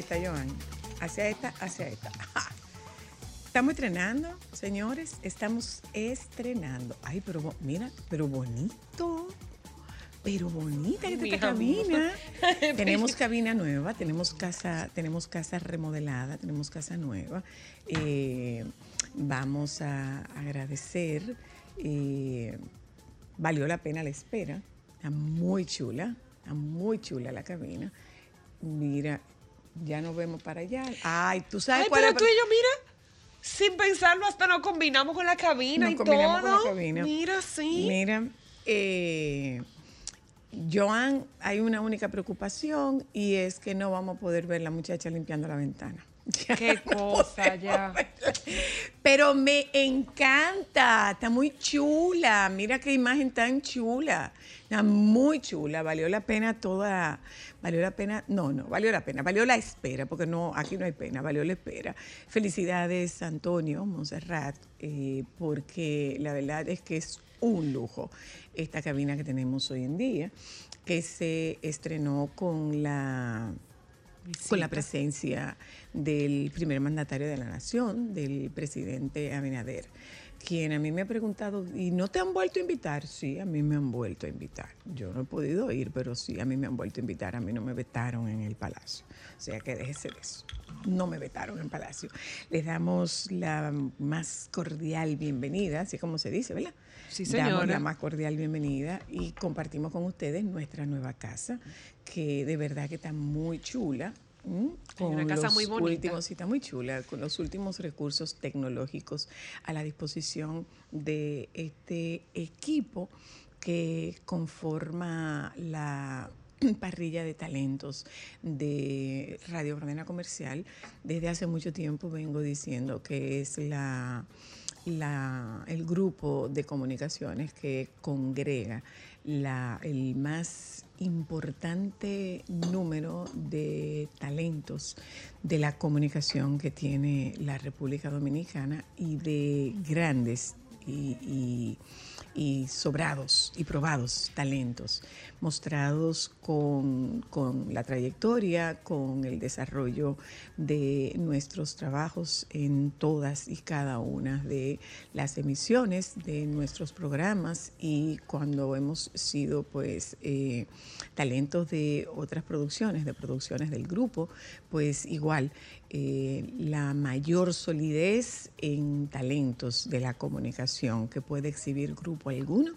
esta, Joan. Hacia esta, hacia esta. Estamos estrenando, señores. Estamos estrenando. Ay, pero mira, pero bonito. Pero bonita esta cabina. tenemos cabina nueva, tenemos casa, tenemos casa remodelada, tenemos casa nueva. Eh, vamos a agradecer. eh, valió la pena la espera. Está muy chula, está muy chula la cabina. Mira, ya nos vemos para allá. Ay, tú sabes Ay, cuál pero es- tú y yo, mira, sin pensarlo, hasta nos combinamos con la cabina Nos y combinamos todo. con la cabina. Mira, sí. Mira, eh, Joan, hay una única preocupación y es que no vamos a poder ver la muchacha limpiando la ventana. Ya Qué no cosa, ya. Pero me encanta, está muy chula. Mira qué imagen tan chula. Está muy chula, valió la pena toda, valió la pena, no, no, valió la pena, valió la espera, porque no, aquí no hay pena, valió la espera. Felicidades, Antonio, Monserrat, eh, porque la verdad es que es un lujo esta cabina que tenemos hoy en día, que se estrenó con la con la presencia del primer mandatario de la nación, del presidente Abinader, quien a mí me ha preguntado, ¿y no te han vuelto a invitar? Sí, a mí me han vuelto a invitar. Yo no he podido ir, pero sí, a mí me han vuelto a invitar, a mí no me vetaron en el palacio. O sea que déjese de eso. No me vetaron en palacio. Les damos la más cordial bienvenida, así como se dice, ¿verdad? Sí, Damos señora. la más cordial bienvenida y compartimos con ustedes nuestra nueva casa, que de verdad que está muy chula. ¿M? Con una casa los muy bonita. últimos, está muy chula, con los últimos recursos tecnológicos a la disposición de este equipo que conforma la parrilla de talentos de Radio Cadena Comercial. Desde hace mucho tiempo vengo diciendo que es la la- el grupo de comunicaciones que congrega la- el más importante número de talentos de la comunicación que tiene la República Dominicana y de grandes y, sobrados y probados talentos, mostrados con, con la trayectoria, con el desarrollo de nuestros trabajos en todas y cada una de las emisiones de nuestros programas y cuando hemos sido pues eh, talentos de otras producciones, de producciones del grupo, pues igual eh, la mayor solidez en talentos de la comunicación que puede exhibir grupo alguno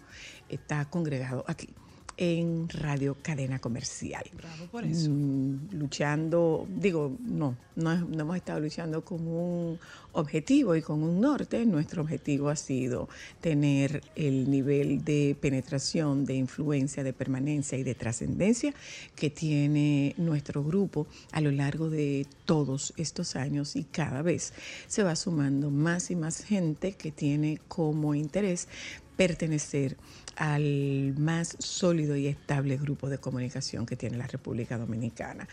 está congregado aquí en Radio Cadena Comercial. Bravo por eso. Mm, luchando, digo, no, no hemos estado luchando con un objetivo y con un norte. Nuestro objetivo ha sido tener el nivel de penetración, de influencia, de permanencia y de trascendencia que tiene nuestro grupo a lo largo de todos estos años y cada vez se va sumando más y más gente que tiene como interés pertenecer al más sólido y estable grupo de comunicación que tiene la República Dominicana.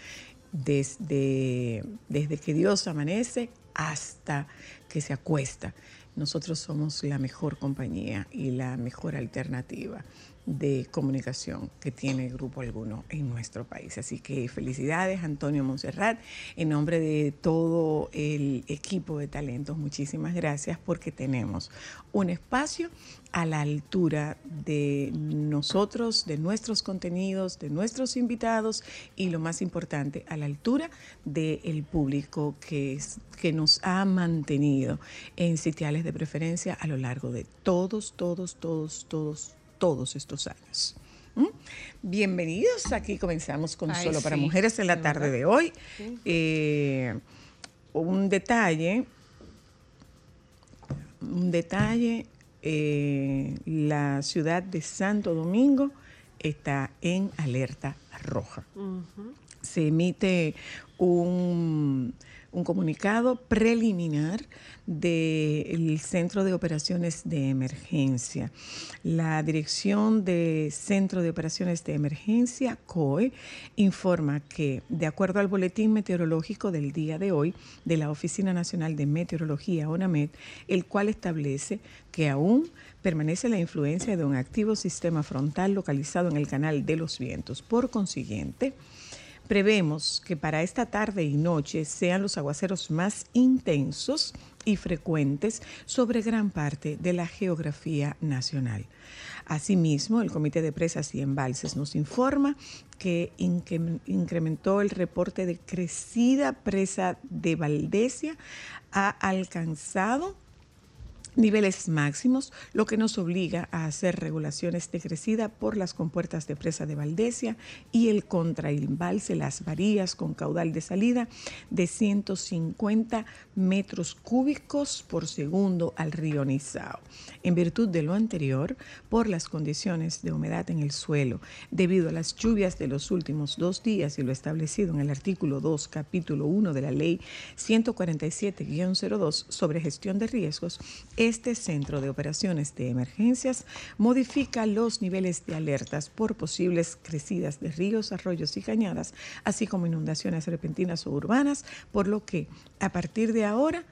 Desde, desde que Dios amanece hasta que se acuesta. Nosotros somos la mejor compañía y la mejor alternativa de comunicación que tiene Grupo Alguno en nuestro país. Así que felicidades, Antonio Monserrat. En nombre de todo el equipo de talentos, muchísimas gracias porque tenemos un espacio a la altura de nosotros, de nuestros contenidos, de nuestros invitados y lo más importante, a la altura del público que, es- que nos ha mantenido en sitiales de preferencia a lo largo de todos, todos, todos, todos, todos estos años. ¿Mm? Bienvenidos, aquí comenzamos con Ay, Solo para Mujeres en la de tarde verdad. de hoy. Eh, un detalle, un detalle, eh, la ciudad de Santo Domingo está en alerta roja. Se emite un, un comunicado preliminar del Centro de Operaciones de Emergencia. La Dirección de Centro de Operaciones de Emergencia, COE, informa que, de acuerdo al boletín meteorológico del día de hoy de la Oficina Nacional de Meteorología, ONAMED, el cual establece que aún permanece la influencia de un activo sistema frontal localizado en el canal de los vientos. Por consiguiente, Prevemos que para esta tarde y noche sean los aguaceros más intensos y frecuentes sobre gran parte de la geografía nacional. Asimismo, el Comité de Presas y Embalses nos informa que incre- incrementó el reporte de crecida presa de Valdesia, ha alcanzado niveles máximos, lo que nos obliga a hacer regulaciones de crecida por las compuertas de presa de Valdesia y el contraembalse Las Varías con caudal de salida de 150 metros cúbicos por segundo al río Nizao. En virtud de lo anterior, por las condiciones de humedad en el suelo, debido a las lluvias de los últimos dos días y lo establecido en el artículo 2, capítulo 1 de la ley 147-02 sobre gestión de riesgos, este Centro de Operaciones de Emergencias modifica los niveles de alertas por posibles crecidas de ríos, arroyos y cañadas, así como inundaciones repentinas o urbanas, por lo que a partir de ahora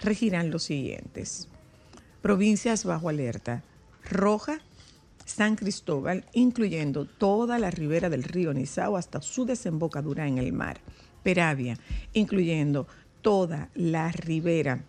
regirán los siguientes. Provincias bajo alerta. Roja, San Cristóbal, incluyendo toda la ribera del río Nizao hasta su desembocadura en el mar. Peravia, incluyendo toda la ribera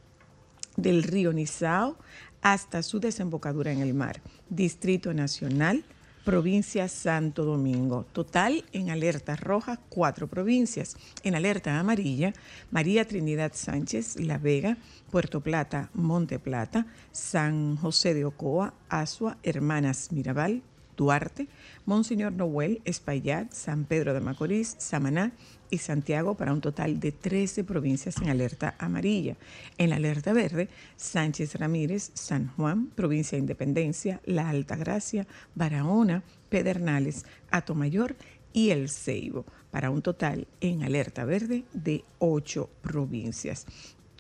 del río Nizao hasta su desembocadura en el mar. Distrito Nacional, provincia Santo Domingo. Total en alerta roja, cuatro provincias. En alerta amarilla, María Trinidad Sánchez, La Vega, Puerto Plata, Monte Plata, San José de Ocoa, Asua, Hermanas Mirabal, Duarte, Monseñor Noel, Espaillat, San Pedro de Macorís, Samaná y Santiago para un total de 13 provincias en alerta amarilla. En alerta verde, Sánchez Ramírez, San Juan, provincia de Independencia, La Altagracia, Barahona, Pedernales, Atomayor y El Ceibo, para un total en alerta verde de 8 provincias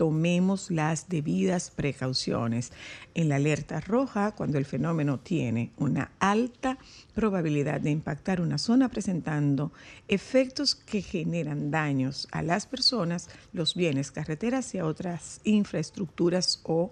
tomemos las debidas precauciones. En la alerta roja, cuando el fenómeno tiene una alta probabilidad de impactar una zona presentando efectos que generan daños a las personas, los bienes, carreteras y a otras infraestructuras o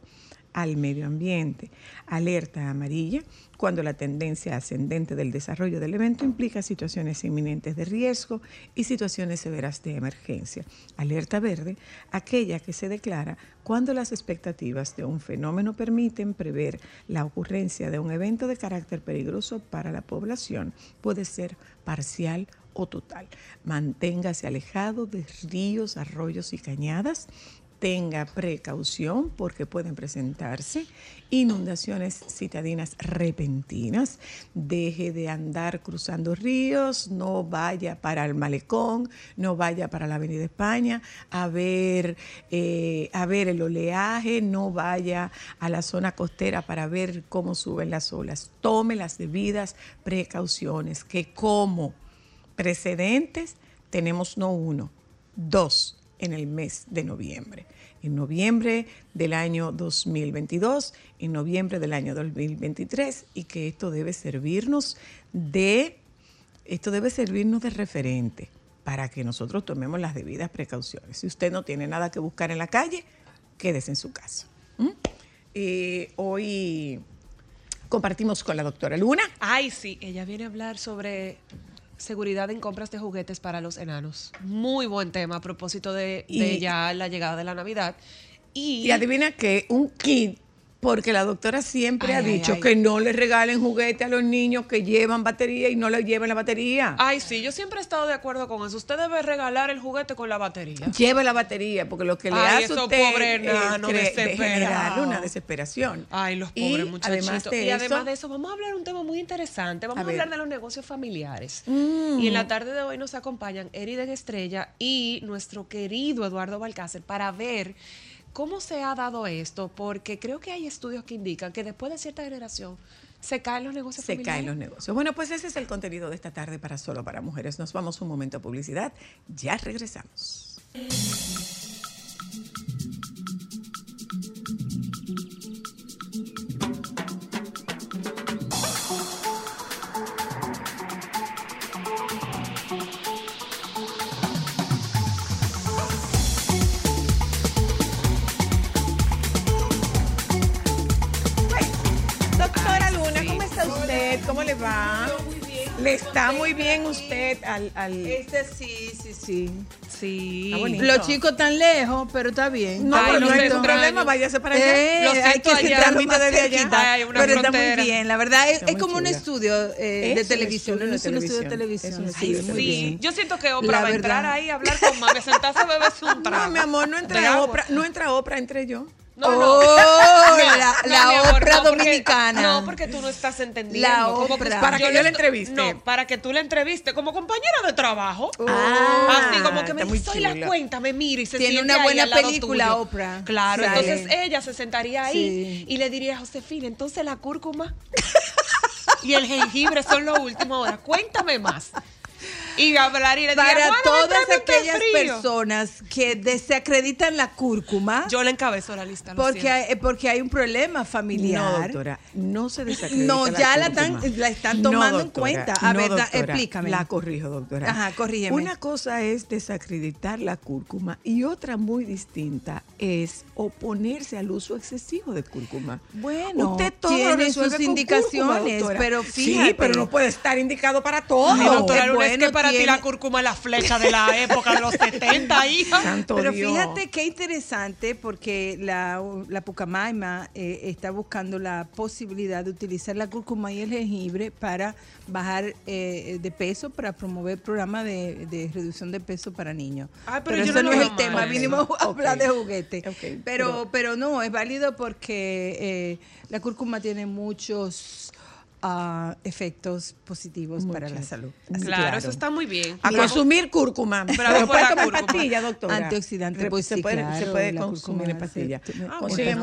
al medio ambiente. Alerta amarilla, cuando la tendencia ascendente del desarrollo del evento implica situaciones inminentes de riesgo y situaciones severas de emergencia. Alerta verde, aquella que se declara cuando las expectativas de un fenómeno permiten prever la ocurrencia de un evento de carácter peligroso para la población. Puede ser parcial o total. Manténgase alejado de ríos, arroyos y cañadas tenga precaución porque pueden presentarse inundaciones citadinas repentinas, deje de andar cruzando ríos, no vaya para el malecón, no vaya para la Avenida España a ver, eh, a ver el oleaje, no vaya a la zona costera para ver cómo suben las olas. Tome las debidas precauciones, que como precedentes tenemos no uno, dos en el mes de noviembre. En noviembre del año 2022, en noviembre del año 2023, y que esto debe servirnos de, esto debe servirnos de referente para que nosotros tomemos las debidas precauciones. Si usted no tiene nada que buscar en la calle, quédese en su casa. ¿Mm? Eh, hoy compartimos con la doctora Luna. Ay, sí, ella viene a hablar sobre seguridad en compras de juguetes para los enanos. Muy buen tema a propósito de, de Y- ya la llegada de la Navidad. Y, Y adivina que un kit Porque la doctora siempre Ay, ha dicho ay. que no le regalen juguete a los niños que llevan batería y no le lleven la batería. Ay, sí, yo siempre he estado de acuerdo con eso. Usted debe regalar el juguete con la batería. Lleve la batería, porque lo que le hace a esos usted pobres es generar una desesperación. Ay, los Y pobres muchachitos. Además de y además eso, de eso, vamos a hablar de un tema muy interesante. Vamos A hablar de los negocios familiares. Mm. Y en la tarde de hoy nos acompañan Eriden Estrella y nuestro querido Eduardo Balcácer para ver cómo se ha dado esto, porque creo que hay estudios que indican que después de cierta generación se caen los negocios se familiares. caen los negocios. Bueno, pues ese es el contenido de esta tarde para Solo para Mujeres. Nos vamos un momento a publicidad. Ya regresamos. Va? Le está muy bien usted al... al... Este sí, sí, sí. Sí. Los chicos tan lejos, pero está bien. No, Ay, pero no hay ningún problema, váyase para allá. Eh, Lo hay que Transmite más desde allá. Ay, una pero está muy bien. La verdad, es, es como un estudio eh, Es de televisión. estudio No es un estudio de televisión. Es estudio de muy Sí, bien. yo siento que Oprah La va a entrar ahí a hablar con mami, sentarse a beberse un trago. No, mi amor, no entra. Oprah, no entra Oprah, entre yo. No, no. Oh, la, No, la porque- dominicana. no, porque tú no estás entendiendo. La Como Oprah. Para que yo la entreviste. No, para que tú la entrevistes como compañera de trabajo. Ah, Así como que me soy la cuenta, me mira y se Tiene siente una buena película. Oprah. Claro, entonces ella se sentaría ahí Sí. y le diría a Josefina, entonces la cúrcuma y el jengibre son lo último ahora. Cuéntame más. Y hablar y le Para "Juana, todas aquellas frío". personas que desacreditan la cúrcuma, Yo le encabezo la lista. lo porque, hay, porque hay un problema familiar. No, doctora, no se desacredita No, ya la están- la están tomando en doctora, cuenta. A ver, da- doctora, explícame. La corrijo, doctora. Ajá, corrígeme. Una cosa es desacreditar la cúrcuma y otra muy distinta es oponerse al uso excesivo de cúrcuma. Bueno, usted todo tiene sus con indicaciones, cúrcuma, pero Sí, fíjate. pero no puede estar indicado para todo. Ay, doctora es Luna, es bueno, que para ti tiene- la cúrcuma la flecha de la época de los 70, hija. Santo Pero Dios. fíjate qué interesante porque la, la Pucamaima eh, está buscando la posibilidad de utilizar la cúrcuma y el jengibre para bajar eh, de peso, para promover programas de, de reducción de peso para niños. Ay, pero yo eso no no lo es el tema, vinimos eso. a hablar de juguete. Pero, pero- pero no, es válido porque eh, la cúrcuma tiene muchos ah, efectos positivos para la salud. Claro, Claro. eso está muy bien. A consumir cúrcuma. Pero puede tomar cúrcuma. pastilla, doctora. Antioxidante, pues se sí, puede, claro, se puede consumir pastilla. Ah, pastilla.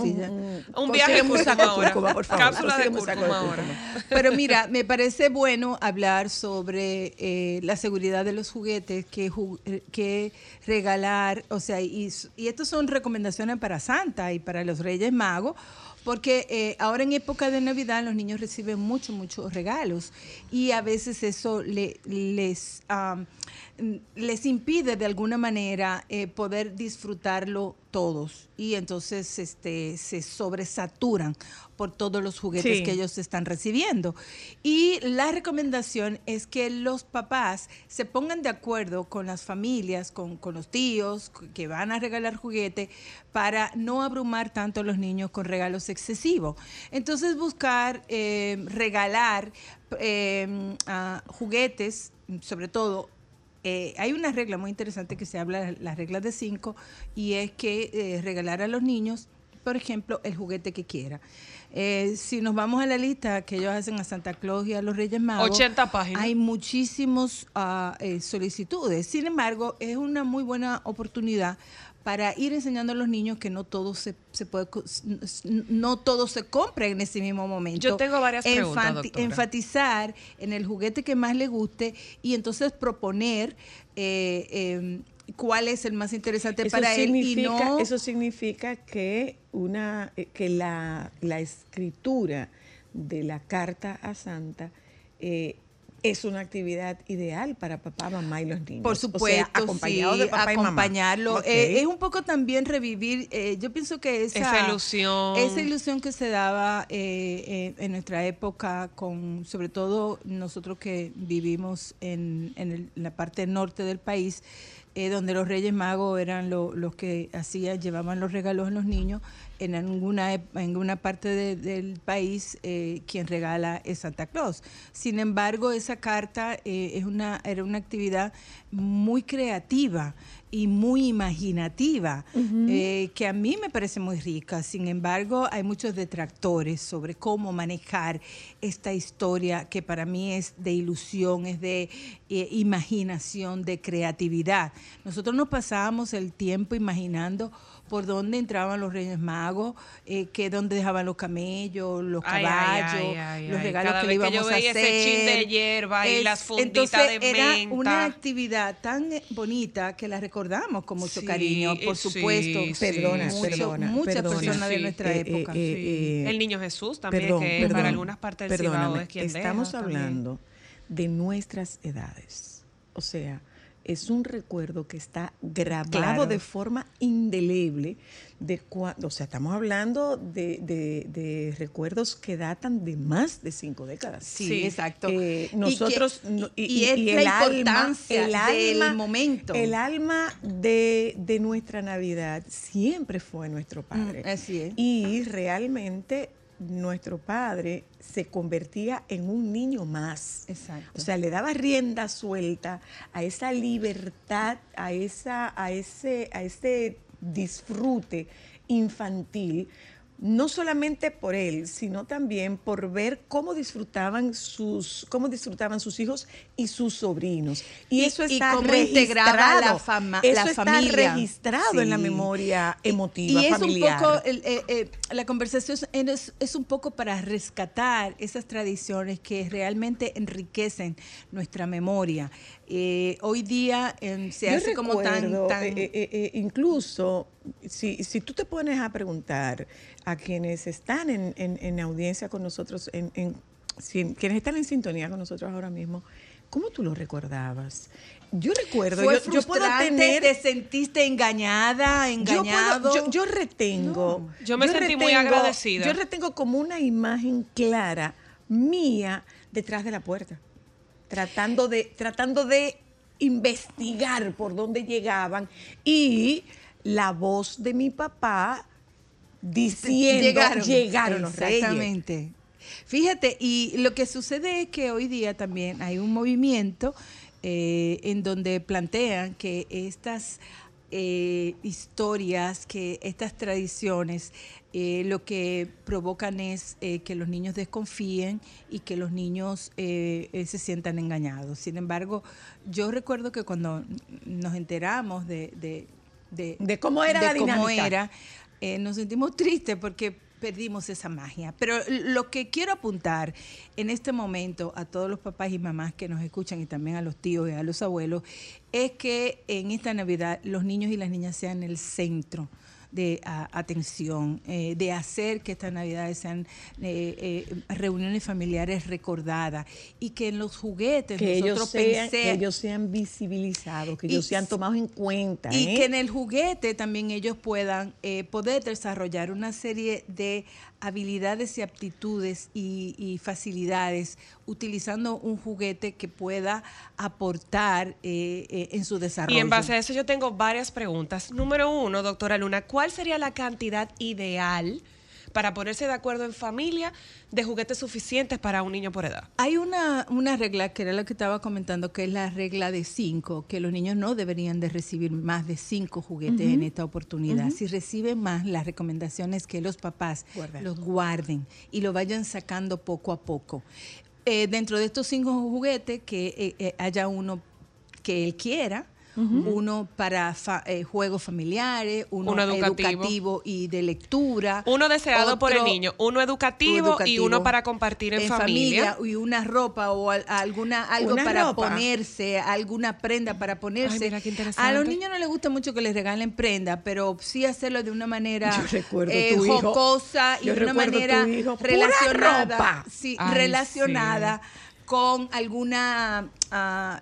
Un viaje un saco cúrcuma por favor. Cápsula de un cúrcuma ahora. Pero mira, me parece bueno hablar sobre eh, la seguridad de los juguetes, que, ju- eh, que regalar, o sea, y, y estas son recomendaciones para Santa y para los Reyes Magos, porque eh, ahora en época de Navidad los niños reciben muchos, muchos regalos. Y a veces eso le- les, mm, les impide de alguna manera eh, poder disfrutarlo todos y entonces este, se sobresaturan por todos los juguetes Sí. que ellos están recibiendo. Y la recomendación es que los papás se pongan de acuerdo con las familias, con, con los tíos que van a regalar juguete para no abrumar tanto a los niños con regalos excesivos. Entonces buscar eh, regalar eh, juguetes, sobre todo eh, hay una regla muy interesante que se habla, las reglas de cinco, y es que eh, regalar a los niños, por ejemplo, el juguete que quiera. Eh, si nos vamos a la lista que ellos hacen a Santa Claus y a los Reyes Magos, 80 páginas. hay muchísimos ah, eh, solicitudes. Sin embargo, es una muy buena oportunidad para ir enseñando a los niños que no todo se, se puede no todo se compra en ese mismo momento. Yo tengo varias preguntas, Enfati- doctora. Enfatizar en el juguete que más le guste y entonces proponer eh, eh, cuál es el más interesante Eso para él y no eso significa que una eh, que la, la escritura de la carta a Santa eh, es una actividad ideal para papá, mamá y los niños. Por O sea, supuesto, acompañado sí, de papá y mamá. acompañarlo. Ok. Eh, es un poco también revivir, eh, yo pienso que esa, Esa ilusión. esa ilusión que se daba eh, eh, en nuestra época, con sobre todo nosotros que vivimos en, en el- en la parte norte del país, donde los Reyes Magos eran lo- los que hacían, llevaban los regalos a los niños. En alguna, en alguna parte de- del país, eh, quien regala es Santa Claus. Sin embargo, esa carta eh, es una, era una actividad muy creativa y muy imaginativa, eh, que a mí me parece muy rica. Sin embargo, hay muchos detractores sobre cómo manejar esta historia que para mí es de ilusión, es de eh, imaginación, de creatividad. Nosotros nos pasábamos el tiempo imaginando por dónde entraban los Reyes Magos, eh, que dónde dejaban los camellos, los Ay, ay, caballos, ay, ay, los regalos Cada que vez le que yo íbamos a hacer. ese chin de hierba y las funditas entonces de era una actividad tan eh, bonita que la recordamos con mucho Sí, cariño, por sí, supuesto. sí. Perdona, Mucho- perdona, muchas perdona. personas de nuestra Eh, época. eh, eh, El niño Jesús también, Perdón, que perdón, para algunas partes del Cibao es quien Estamos deja también. hablando de nuestras edades. O sea, es un recuerdo que está grabado Claro. de forma indeleble de cuando, o sea, estamos hablando de, de- de recuerdos que datan de más de cinco décadas. Sí, Sí. exacto. Eh, Y que- nosotros y, es la importancia el del alma- momento. El alma de, de nuestra Navidad siempre fue nuestro padre. Mm, así es. Y realmente nuestro padre se convertía en un niño más. Exacto. O sea, le daba rienda suelta a esa libertad, a esa, a ese, a ese disfrute infantil, no solamente por él, sino también por ver cómo disfrutaban sus, cómo disfrutaban sus hijos y sus sobrinos. Y, Y- eso y está cómo integraba registrado. la fama- eso la está familia. registrado en la memoria Y- emotiva y, es familiar. un poco, eh, eh, la conversación es, es un poco para rescatar esas tradiciones que realmente enriquecen nuestra memoria. Eh, hoy día se Yo hace como tan... tan incluso, si, si tú te pones a preguntar a quienes están en, en- en audiencia con nosotros, en, en- si- quienes están en sintonía con nosotros ahora mismo, ¿cómo tú lo recordabas? Yo recuerdo, fue yo, yo puedo tener... te sentiste engañada, yo, puedo- engañado. yo- yo retengo. No. Yo me sentí muy agradecida. Yo retengo como una imagen clara mía detrás de la puerta, tratando de, tratando de investigar por dónde llegaban y la voz de mi papá diciendo llegaron, los reyes. Exactamente. Fíjate, y lo que sucede es que hoy día también hay un movimiento eh, en donde plantean que estas eh, historias, que estas tradiciones, eh, lo que provocan es eh, que los niños desconfíen y que los niños se sientan engañados. Sin embargo, yo recuerdo que cuando nos enteramos de, de, de, De cómo era la cómo dinámica. era, eh, nos sentimos tristes porque perdimos esa magia. Pero lo que quiero apuntar en este momento a todos los papás y mamás que nos escuchan y también a los tíos y a los abuelos es que en esta Navidad los niños y las niñas sean el centro de a- atención, eh, de hacer que estas navidades sean eh, eh, reuniones familiares recordadas y que en los juguetes Que ellos, nosotros sean, que ellos sean visibilizados, que Y- ellos sean tomados en cuenta. y ¿eh? que en el juguete también ellos puedan eh, poder desarrollar una serie de habilidades y aptitudes y, y facilidades utilizando un juguete que pueda aportar eh, eh, en su desarrollo. Y en base a eso yo tengo varias preguntas. Número uno, doctora Luna, ¿cuál sería la cantidad ideal para ponerse de acuerdo en familia de juguetes suficientes para un niño por edad? Hay una, una regla que era lo que estaba comentando, que es la regla de cinco, que los niños no deberían de recibir más de cinco juguetes en esta oportunidad. Si reciben más, la recomendación es que los papás los guarden y lo vayan sacando poco a poco. Eh, dentro de estos cinco juguetes, que eh, eh, haya uno que él quiera, uno para fa- eh, juegos familiares, uno, Uno educativo. educativo. y de lectura. Uno deseado por el niño, uno educativo, y uno para compartir en, familia. y una ropa o al- alguna algo Una para ropa. ponerse, alguna prenda para ponerse. Ay, mira qué a los niños no les gusta mucho que les regalen prenda, pero sí hacerlo de una manera eh, jocosa y de una manera hijo. ¡Pura relacionada, ropa! sí, Ay, relacionada con alguna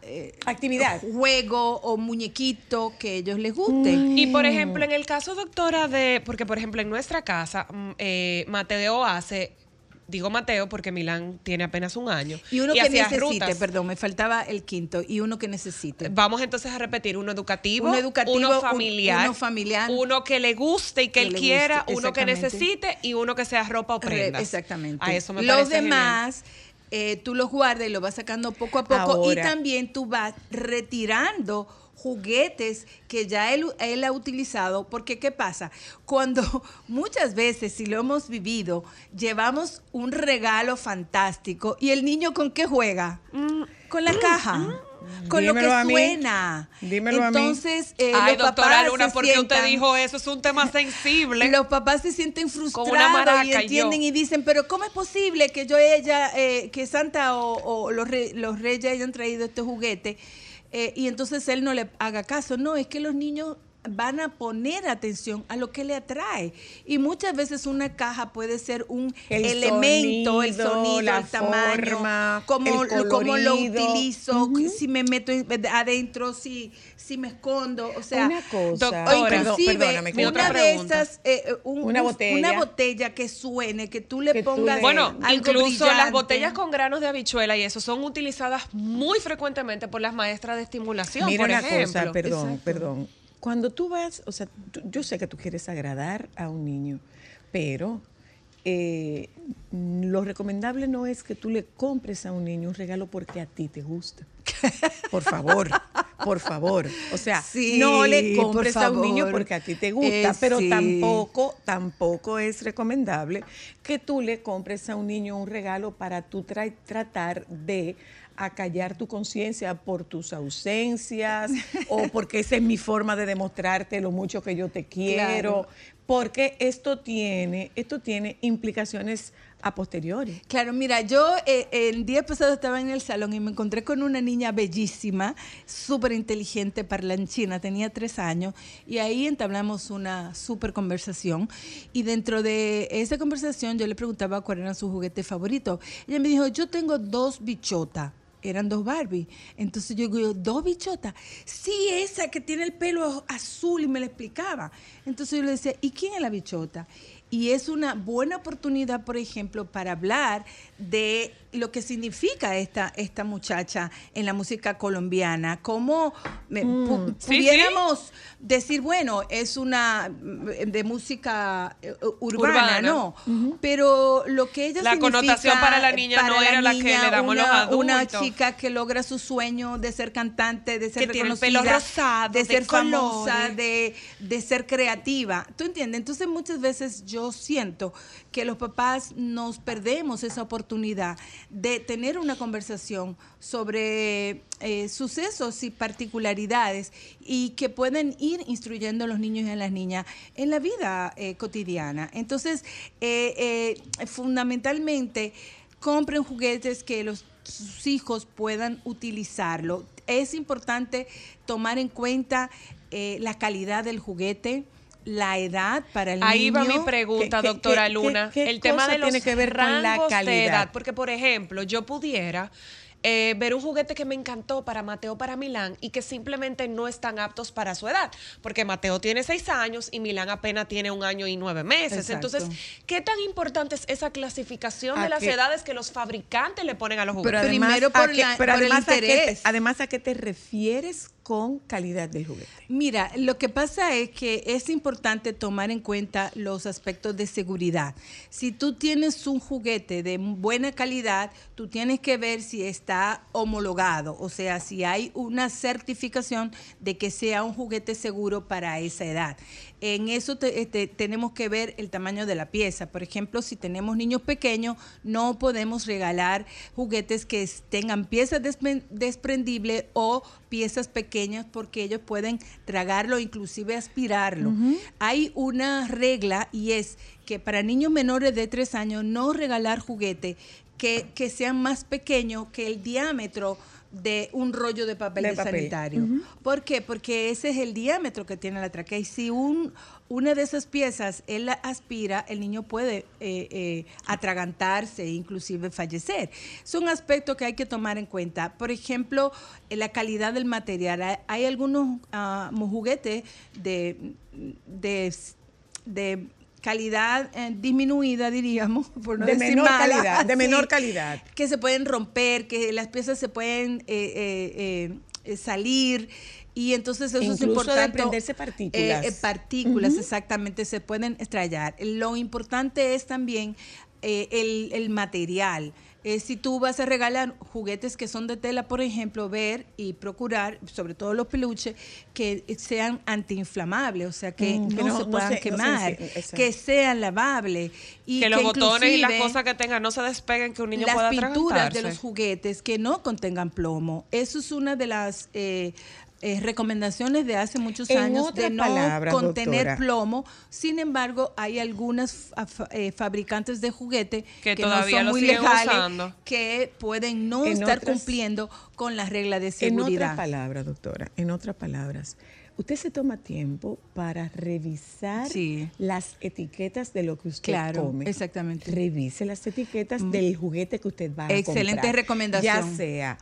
eh, Actividad. juego o muñequito que a ellos les guste. Y por ejemplo, en el caso, doctora, de, porque por ejemplo en nuestra casa, mm, eh, Mateo hace digo Mateo porque Milán tiene apenas un año. Y uno que hacía necesite, rutas. perdón, me faltaba el quinto, y uno que necesite. Vamos entonces a repetir uno educativo, Uno educativo, uno un- familiar, uno familiar. uno que le guste y que, Que él quiera, guste, uno que necesite y uno que sea ropa o Re- prendas. Exactamente. A eso me Los parece genial. Eh, tú los guardas y los vas sacando poco a poco Ahora. y también tú vas retirando juguetes que ya él, él ha utilizado, porque ¿qué pasa? Cuando muchas veces, si lo hemos vivido, llevamos un regalo fantástico y el niño con qué juega? Con la caja. Con lo que Dímelo a mí. suena. Dímelo a mí. Entonces, eh, Ay, los doctora papás Luna, ¿por qué usted dijo eso? Es un tema sensible. los papás se sienten Con una frustrados maraca y entienden y dicen, pero ¿cómo es posible que yo ella, eh, que Santa o, o los, re- los reyes hayan traído este juguete eh, y entonces él no le haga caso? No, es que los niños van a poner atención a lo que le atrae. Y muchas veces una caja puede ser un El elemento, el sonido, la el tamaño, forma, cómo, el cómo lo utilizo, si me meto en- adentro, si, si me escondo. O sea, Una cosa. doctora, inclusive otra una de esas, eh, eh, un- Una un- botella. una botella que suene, que tú le Que tú pongas le- Bueno, algo incluso las botellas con granos de habichuela y eso son utilizadas muy frecuentemente por las maestras de estimulación, Mira por una ejemplo. cosa, perdón, Exacto. perdón. Cuando tú vas, o sea, tú- yo sé que tú quieres agradar a un niño, pero eh, lo recomendable no es que tú le compres a un niño un regalo porque a ti te gusta. Por favor, por favor. O sea, Sí, no le compres a un niño porque a ti te gusta, Eh, pero sí. tampoco, tampoco es recomendable que tú le compres a un niño un regalo para tú tra- tratar de acallar tu conciencia por tus ausencias o porque esa es mi forma de demostrarte lo mucho que yo te quiero, Claro. porque esto tiene, esto tiene implicaciones a posteriori. Claro, mira, yo eh, el día pasado estaba en el salón y me encontré con una niña bellísima, súper inteligente, parlanchina, tenía tres años, y ahí entablamos una súper conversación. Y dentro de esa conversación yo le preguntaba cuál era su juguete favorito. Ella me dijo, yo tengo dos bichotas. Eran dos Barbie. Entonces yo digo, ¿dos bichotas? Sí, esa que tiene el pelo azul y me lo explicaba. Entonces yo le decía, ¿y quién es la bichota? Y es una buena oportunidad, por ejemplo, para hablar de lo que significa esta, esta muchacha en la música colombiana. Cómo me- pu- Sí, pudiéramos decir, bueno, es una mm, de música eh, urbana, Urbana. ¿no? Pero lo que ella La significa connotación para la niña no para era la que le damos los una, Una adultos. chica que logra su sueño de ser cantante, de ser Que tiene el reconocida, pelo rosado, de de ser famosa, de, de ser creativa. ¿Tú entiendes? Entonces muchas veces yo siento que los papás nos perdemos esa oportunidad de tener una conversación sobre eh, sucesos y particularidades y que pueden ir instruyendo a los niños y a las niñas en la vida eh, cotidiana. Entonces, eh, eh, fundamentalmente, compren juguetes que los sus hijos puedan utilizarlo. Es importante tomar en cuenta la calidad del juguete, la edad para el Ahí niño. va mi pregunta, ¿Qué- qué- doctora qué- Luna. qué- qué el tema de los tiene que ver con la rangos de calidad? edad. Porque, por ejemplo, yo pudiera eh, ver un juguete que me encantó para Mateo, para Milán, y que simplemente no están aptos para su edad. Porque Mateo tiene seis años y Milán apenas tiene un año y nueve meses. Exacto. Entonces, ¿qué tan importante es esa clasificación ¿A de las qué? edades que los fabricantes le ponen a los Pero juguetes? además, Primero ¿a por qué- la- pero por el además, ¿a qué te- interés. además, ¿a qué te refieres con calidad del juguete? Mira, lo que pasa es que es importante tomar en cuenta los aspectos de seguridad. Si tú tienes un juguete de buena calidad, tú tienes que ver si está homologado, o sea, si hay una certificación de que sea un juguete seguro para esa edad. En eso te- este, tenemos que ver el tamaño de la pieza. Por ejemplo, si tenemos niños pequeños, no podemos regalar juguetes que tengan piezas despre- desprendibles o piezas pequeñas porque ellos pueden tragarlo, inclusive aspirarlo. Hay una regla y es que para niños menores de tres años no regalar juguetes que, que sean más pequeños que el diámetro de un rollo de papel De de, papel. sanitario. ¿Por qué? Porque ese es el diámetro que tiene la tráquea. Y si un, una de esas piezas él la aspira, el niño puede eh, eh, atragantarse e inclusive fallecer. Son aspectos que hay que tomar en cuenta. Por ejemplo, eh, la calidad del material. Hay, hay algunos ah, juguetes de, de, de calidad eh, disminuida, diríamos, por no De decir menor mala, calidad, de sí, menor calidad. que se pueden romper, que las piezas se pueden eh, eh, salir. Y entonces eso es importante. desprenderse partículas. Eh, eh, partículas, exactamente, se pueden estrellar. Lo importante es también el, el material. Eh, si tú vas a regalar juguetes que son de tela, por ejemplo, ver y procurar, sobre todo los peluches, que sean antiinflamables, o sea, que Mm, no, que no- se puedan no quemar, que sean lavables. Y que los botones y las cosas que tengan no se despeguen, que un niño las pueda pinturas de los juguetes que no contengan plomo. Eso es una de las eh, eh, recomendaciones de hace muchos En años de no palabras, contener doctora. plomo. Sin embargo, hay algunas eh, fabricantes de juguete Que que, todavía no son muy legales usando. que pueden no En estar otras- cumpliendo con las reglas de En seguridad. otras palabras, doctora, en otras palabras, usted se toma tiempo para revisar Sí. las etiquetas de lo que usted Claro, come. exactamente. Mm. Revise las etiquetas del juguete que usted va a Excelente comprar. recomendación. Ya sea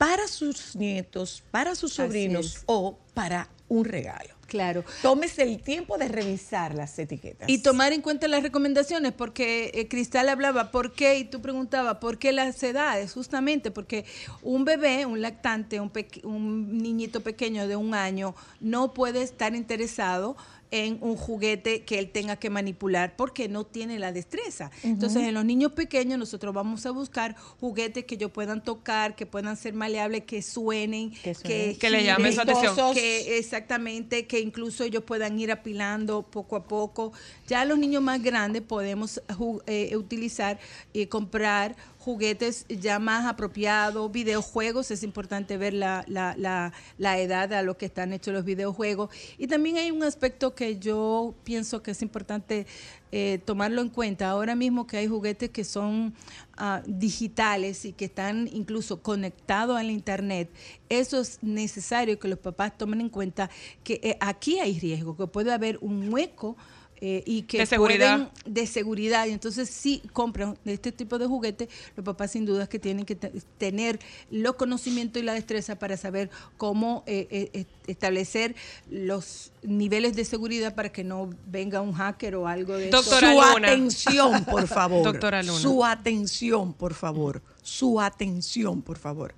para sus nietos, para sus sobrinos o para un regalo. Claro. Tómese el tiempo de revisar las etiquetas. Y tomar en cuenta las recomendaciones, porque eh, Cristal hablaba, ¿por qué? Y tú preguntabas, ¿por qué las edades? Justamente porque un bebé, un lactante, un, un niñito pequeño de un año, no puede estar interesado en un juguete que él tenga que manipular porque no tiene la destreza. Entonces, en los niños pequeños nosotros vamos a buscar juguetes que ellos puedan tocar, que puedan ser maleables, que suenen, Que suenen. Que le llame su atención. que exactamente, que incluso ellos puedan ir apilando poco a poco. Ya los niños más grandes podemos eh, utilizar y comprar juguetes ya más apropiados, videojuegos, es importante ver la, la, la, la edad a lo que están hechos los videojuegos. Y también hay un aspecto que yo pienso que es importante eh, tomarlo en cuenta. Ahora mismo que hay juguetes que son ah, digitales y que están incluso conectados al Internet, eso es necesario que los papás tomen en cuenta que eh, aquí hay riesgo, que puede haber un hueco. Eh, y que De seguridad. pueden- de seguridad y entonces si compran este tipo de juguetes los papás sin duda que tienen que te- tener los conocimientos y la destreza para saber cómo eh, eh, establecer los niveles de seguridad para que no venga un hacker o algo de eso. Doctora Su Luna. atención, por favor. Doctora Luna. Su atención, por favor. Su atención, por favor.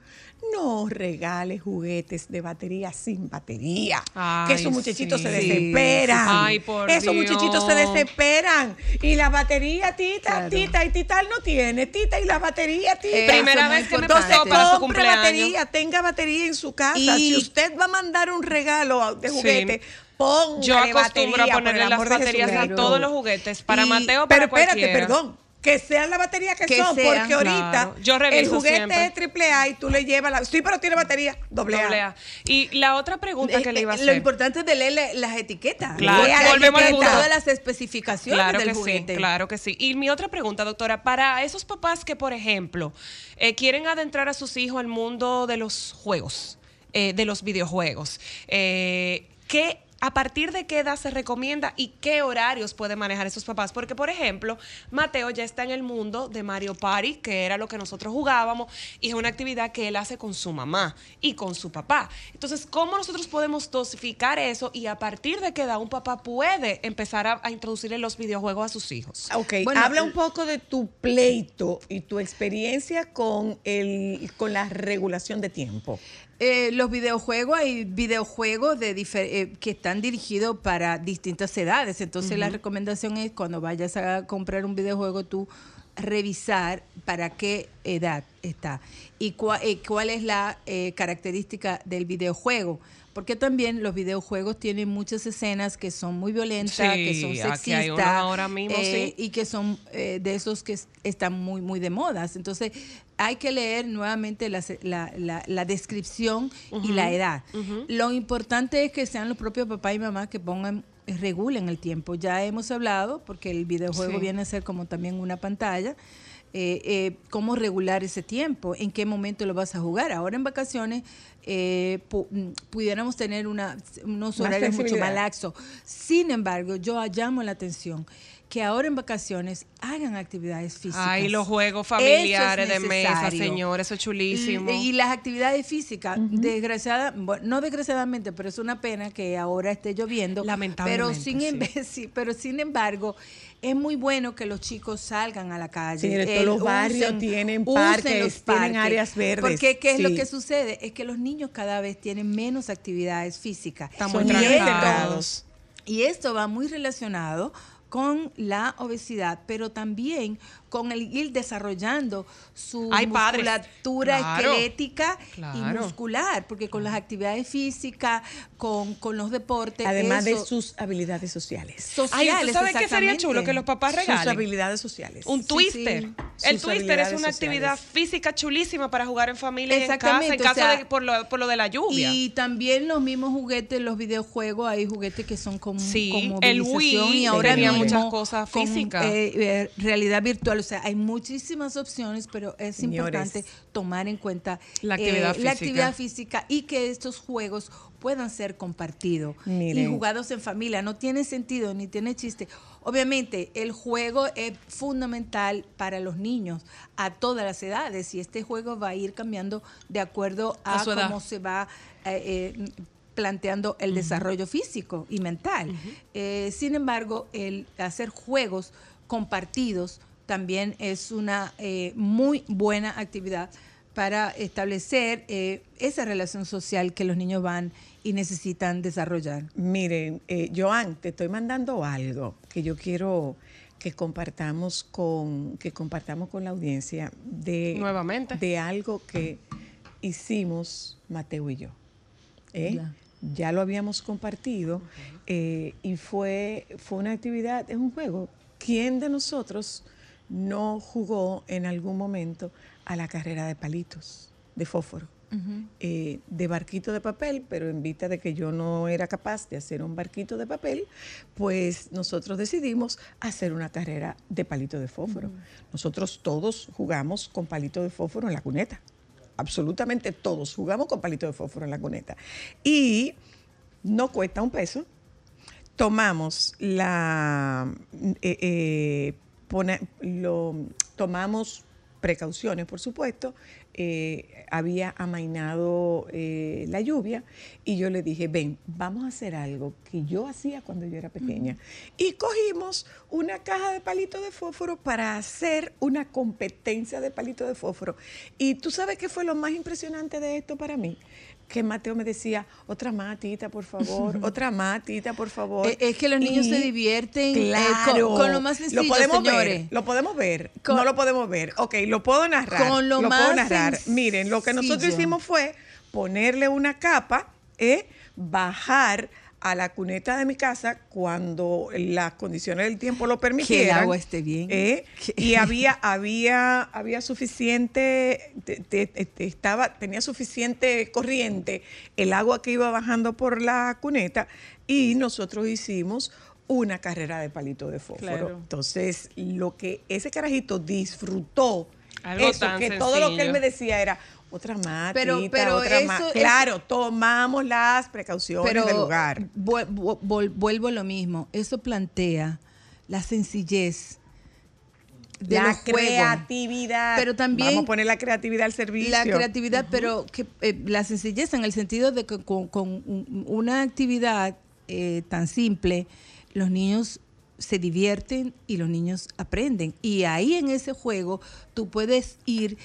No regale juguetes de batería sin batería. Ay, que esos muchachitos sí. se Sí, desesperan. sí, sí. Ay, por esos muchachitos se desesperan. Y la batería, tita, Claro. tita, y tital no tiene. Tita y la batería, tita. Eso Primera vez que me pasó para su compre cumpleaños. batería, tenga batería en su casa. Y- si usted va a mandar un regalo de Sí. juguete, póngale Yo acostumbro batería, a ponerle las baterías a todos los juguetes, para Y- Mateo, para Pero espérate, cualquiera. perdón. Que sean la batería que, Que son, sean, porque ahorita claro. Yo el juguete siempre. es triple A y tú le llevas la. Sí, pero tiene batería doble A. Doble A. Y la otra pregunta que le iba a Eh, Lo hacer. importante es de leer la- las etiquetas. Claro, Lea la volvemos al etiqueta, punto. todas las especificaciones Claro del que juguete. sí, claro que sí. Y mi otra pregunta, doctora, para esos papás que, por ejemplo, eh, quieren adentrar a sus hijos al mundo de los juegos, eh, de los videojuegos, eh, ¿qué, ¿a partir de qué edad se recomienda y qué horarios pueden manejar esos papás? Porque, por ejemplo, Mateo ya está en el mundo de Mario Party, que era lo que nosotros jugábamos, y es una actividad que él hace con su mamá y con su papá. Entonces, ¿cómo nosotros podemos dosificar eso y a partir de qué edad un papá puede empezar a, a introducirle los videojuegos a sus hijos? Ok, Bueno, habla un poco de tu pleito y tu experiencia con el con la regulación de tiempo. Eh, los videojuegos, hay videojuegos de eh, que están dirigidos para distintas edades. Entonces, la recomendación es cuando vayas a comprar un videojuego, tú revisar para qué edad está y cua- eh, cuál es la eh, característica del videojuego. Porque también los videojuegos tienen muchas escenas que son muy violentas, Sí, que son sexistas ahora mismo, eh, sí. y que son eh, de esos que es- están muy, muy de modas. Entonces, hay que leer nuevamente la, la- la- la descripción y la edad. Lo importante es que sean los propios papá y mamá que pongan, eh, regulen el tiempo. Ya hemos hablado, porque el videojuego Sí. viene a ser como también una pantalla. Eh, eh, cómo regular ese tiempo, en qué momento lo vas a jugar. Ahora en vacaciones eh, pu- mm, pudiéramos tener una, unos horarios mucho más laxos. Sin embargo, yo llamo la atención que ahora en vacaciones hagan actividades físicas. Ay, los juegos es familiares de mesa, señor, eso es chulísimo. Y, y las actividades físicas, desgraciada, bueno, no desgraciadamente, pero es una pena que ahora esté lloviendo. Lamentablemente, Pero sin, sí. sí, pero sin embargo, es muy bueno que los chicos salgan a la calle. Señores, todos los barrios tienen parques, tienen áreas verdes, Porque ¿qué es lo sí. que sucede? Es que los niños cada vez tienen menos actividades físicas. Están muy Y esto- y esto va muy relacionado con la obesidad, pero también con el ir desarrollando su Ay, musculatura Claro. esquelética y muscular, porque con las actividades físicas, con, con los deportes, Además de sus habilidades sociales. Ay, ¿tú sociales, sabes qué sería chulo? Que los papás Sus regalen. habilidades sociales. Un twister. sí. El Sus twister es una sociales. actividad física chulísima para jugar en familia y en casa, Exactamente, en o caso sea, de por lo, por lo de la lluvia. Y también los mismos juguetes, los videojuegos, hay juguetes que son Sí, con el Wii y ahora tenía mismo muchas cosas físicas. eh, eh, realidad virtual, o sea, hay muchísimas opciones, pero es Señores. importante tomar en cuenta La actividad física. actividad física y que estos juegos puedan ser compartidos y jugados en familia. No tiene sentido ni tiene chiste. Obviamente, el juego es fundamental para los niños a todas las edades y este juego va a ir cambiando de acuerdo A cómo se va eh, eh, planteando el desarrollo físico y mental. Eh, sin embargo, el hacer juegos compartidos también es una eh, muy buena actividad para establecer eh, esa relación social que los niños van y necesitan desarrollar. Miren, eh, Joan, te estoy mandando algo que yo quiero que compartamos con que compartamos con la audiencia de Nuevamente. de algo que hicimos Mateo y yo. ¿eh? Ya. Ya lo habíamos compartido eh, y fue fue una actividad, es un juego. ¿Quién de nosotros no jugó en algún momento a la carrera de palitos de fósforo? eh, de barquito de papel, pero en vista de que yo no era capaz de hacer un barquito de papel, pues nosotros decidimos hacer una carrera de palito de fósforo. Nosotros todos jugamos con palito de fósforo en la cuneta. Absolutamente todos jugamos con palito de fósforo en la cuneta. Y no cuesta un peso. Tomamos la eh, eh, pone- lo, tomamos precauciones, por supuesto. Eh, había amainado eh, la lluvia y yo le dije, ven, vamos a hacer algo que yo hacía cuando yo era pequeña. Y cogimos una caja de palito de fósforo para hacer una competencia de palito de fósforo. Y tú sabes qué fue lo más impresionante de esto para mí. Que Mateo me decía, otra matita, por favor, otra matita, por favor. Eh, es que los niños se divierten, eh, claro, con- con lo más sencillo, Lo podemos señores. ver, lo podemos ver, Con- no lo podemos ver. Ok, lo puedo narrar. Con lo puedo más narrar. Miren, lo que nosotros sencillo. hicimos fue ponerle una capa, ¿eh? bajar a la cuneta de mi casa cuando las condiciones del tiempo lo permitieran. agua esté bien. ¿eh? Que- Y había, había, había suficiente, te- te- te- estaba, tenía suficiente corriente el agua que iba bajando por la cuneta y nosotros hicimos una carrera de palito de fósforo. Claro. Entonces, lo que ese carajito disfrutó, Algo eso, que todo lo que él me decía era otra matita, Pero- pero otra eso- ma-". eso- Claro, tomamos las precauciones Pero del lugar. vol- vuelvo a lo mismo. Eso plantea la sencillez de la creatividad. Pero también Vamos a poner la creatividad al servicio. La creatividad, pero que, eh, la sencillez en el sentido de que con, con un- una actividad eh, tan simple, los niños se divierten y los niños aprenden. Y ahí en ese juego tú puedes ir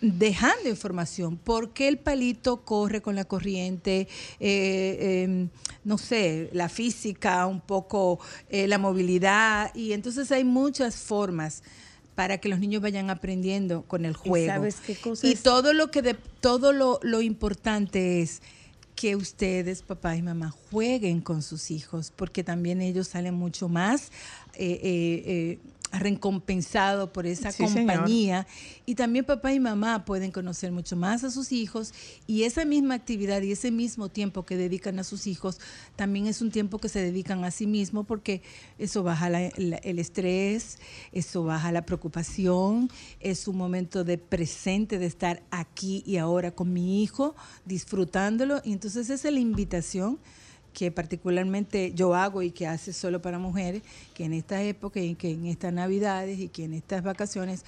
dejando información. ¿Por qué el palito corre con la corriente? Eh, eh, no sé, la física, un poco eh, la movilidad. Y entonces hay muchas formas para que los niños vayan aprendiendo con el juego. sabes qué cosa Y todo lo que de, todo lo, lo importante es que ustedes, papá y mamá, jueguen con sus hijos, porque también ellos salen mucho más eh, eh, recompensados por esa Sí, señor. compañía. Y también papá y mamá pueden conocer mucho más a sus hijos y esa misma actividad y ese mismo tiempo que dedican a sus hijos también es un tiempo que se dedican a sí mismo porque eso baja la- la- el estrés, eso baja la preocupación, es un momento de presente, de estar aquí y ahora con mi hijo, disfrutándolo. Y entonces esa es la invitación que particularmente yo hago y que hace solo para mujeres, que en esta época y que en estas navidades y que en estas vacaciones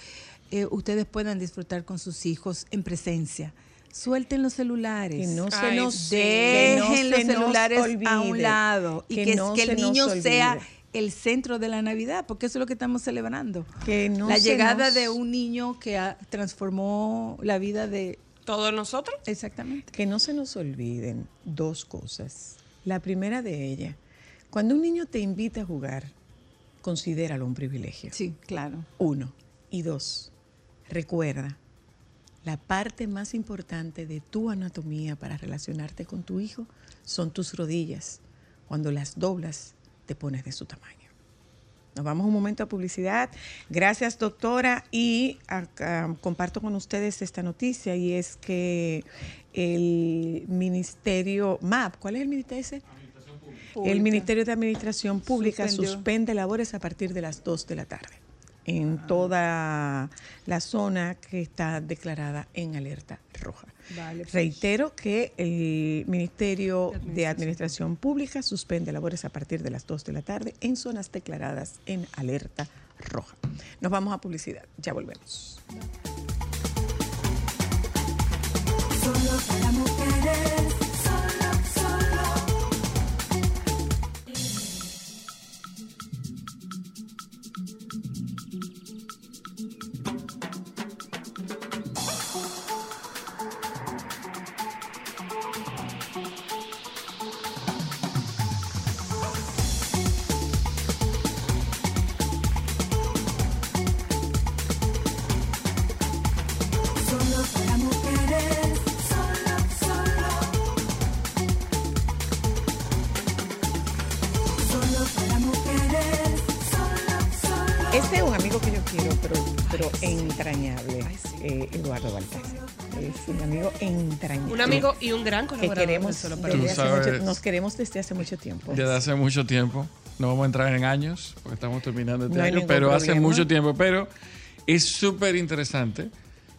eh, ustedes puedan disfrutar con sus hijos en presencia. Suelten los celulares. Que no se Ay, nos que no Dejen los se nos celulares a un olvide, lado y que, no que el niño sea olvide. el centro de la Navidad, porque eso es lo que estamos celebrando. Que no la llegada nos- de un niño que ha- transformó la vida de... Todos nosotros. Exactamente. Que no se nos olviden dos cosas. La primera de ellas, cuando un niño te invita a jugar, considéralo un privilegio. Sí, claro. Uno. Y dos, recuerda, la parte más importante de tu anatomía para relacionarte con tu hijo son tus rodillas. Cuando las doblas, te pones de su tamaño. Nos vamos un momento a publicidad. Gracias, doctora. Y acá comparto con ustedes esta noticia y es que el Ministerio MAP, ¿cuál es el ministerio ese? El Ministerio de Administración Pública Suspendió. suspende labores a partir de las 2 de la tarde en toda la zona que está declarada en alerta roja. Vale, pues. Reitero que el Ministerio de Administración Pública suspende labores a partir de las 2 de la tarde en zonas declaradas en alerta roja. Nos vamos a publicidad, ya volvemos. Solo para mujeres, y un gran que colaborador. de queremos Solo para desde Tú hace mucho- sabes- nos queremos desde hace mucho tiempo. Desde hace mucho tiempo. No vamos a entrar en años, porque estamos terminando este No año, pero hace mucho tiempo. Pero es súper interesante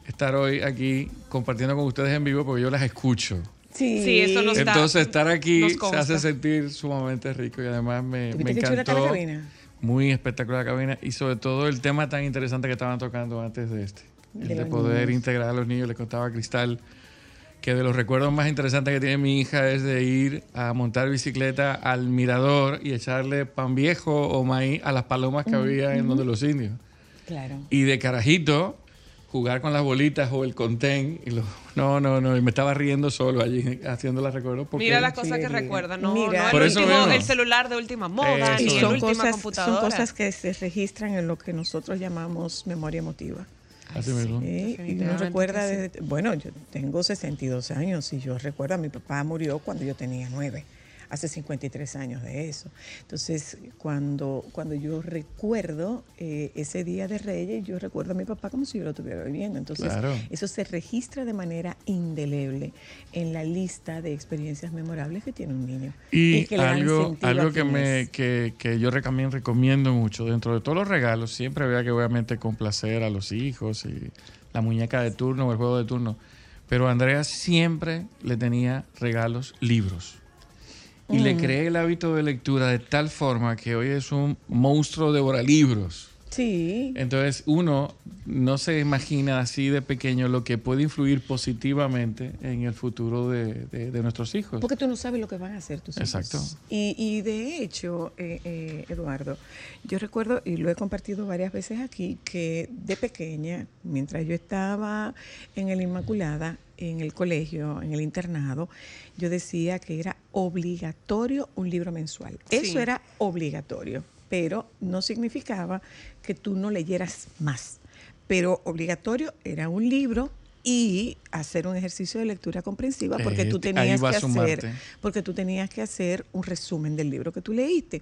estar hoy aquí compartiendo con ustedes en vivo, porque yo las escucho. Sí, Sí, eso nos da- Entonces estar aquí se hace sentir sumamente rico y además me, ¿Tuviste me encantó. cabina? Muy espectacular la cabina y sobre todo el tema tan interesante que estaban tocando antes de este. El De poder niños. integrar a los niños. Le contaba a Cristal que de los recuerdos más interesantes que tiene mi hija es de ir a montar bicicleta al mirador y echarle pan viejo o maíz a las palomas que había en donde los indios. Claro. Y de carajito, jugar con las bolitas o el contén. Y lo- no, no, no. Y me estaba riendo solo allí haciendo las recuerdos. Porque Mira las cosas que Chile. recuerdan, no, Mira. no Por el, eso último, el celular de última moda Eso y son última cosas, computadora. son cosas que se registran en lo que nosotros llamamos memoria emotiva. Así mismo. Sí, y uno recuerda, desde- bueno, yo tengo 62 años y yo recuerdo a mi papá murió cuando yo tenía 9, hace 53 años de eso. Entonces, cuando, cuando yo recuerdo eh, ese día de Reyes, yo recuerdo a mi papá como si yo lo estuviera viviendo. Entonces, Claro. eso se registra de manera indeleble en la lista de experiencias memorables que tiene un niño. Y, que algo, algo que, me, que, que yo también recomiendo mucho, dentro de todos los regalos, siempre había que obviamente complacer a los hijos y la muñeca de turno o el juego de turno. Pero Andrea siempre le tenía regalos, libros. Y Mm. le creé el hábito de lectura de tal forma que hoy es un monstruo devora libros. Sí, Entonces uno no se imagina así de pequeño lo que puede influir positivamente en el futuro de, de- de nuestros hijos. Porque tú no sabes lo que van a hacer tus hijos. Exacto. Y, y de hecho, eh, eh, Eduardo, yo recuerdo, y lo he compartido varias veces aquí, que de pequeña, mientras yo estaba en el Inmaculada, en el colegio, en el internado, yo decía que era obligatorio un libro mensual. Eso era obligatorio, pero no significaba que tú no leyeras más. Pero obligatorio era un libro y hacer un ejercicio de lectura comprensiva porque tú ahí tenías que hacer porque tú tenías que hacer un resumen del libro que tú leíste.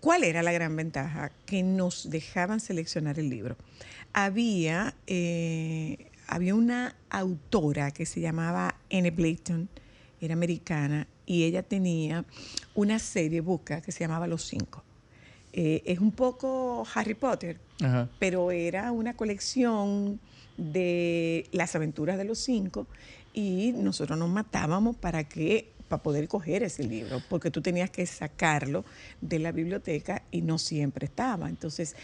¿Cuál era la gran ventaja? Que nos dejaban seleccionar el libro. Había, eh, había una autora que se llamaba Anne Blayton, era americana, y ella tenía una serie buca que se llamaba Los Cinco. Eh, es un poco Harry Potter, Ajá. pero era una colección de las aventuras de los cinco y nosotros nos matábamos para que para poder coger ese libro, porque tú tenías que sacarlo de la biblioteca y no siempre estaba. Entonces,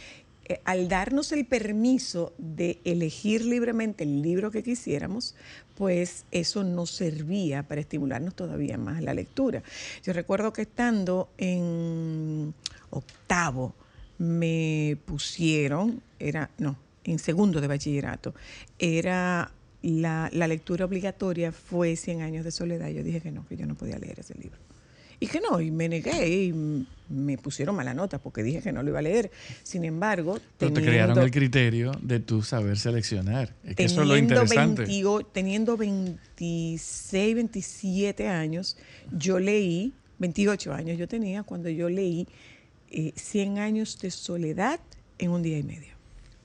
eh, al darnos el permiso de elegir libremente el libro que quisiéramos, pues eso nos servía para estimularnos todavía más la lectura. Yo recuerdo que estando en octavo, me pusieron, era, no, en segundo de bachillerato, era la, la lectura obligatoria fue 100 años de soledad. Yo dije que no, que yo no podía leer ese libro. Y que no, y me negué y me pusieron mala nota porque dije que no lo iba a leer. Sin embargo, Pero te crearon el criterio de tu saber seleccionar. Es que eso es lo interesante. 28 teniendo 26, 27 años, yo leí, 28 años yo tenía cuando yo leí eh, 100 años de soledad en un día y medio.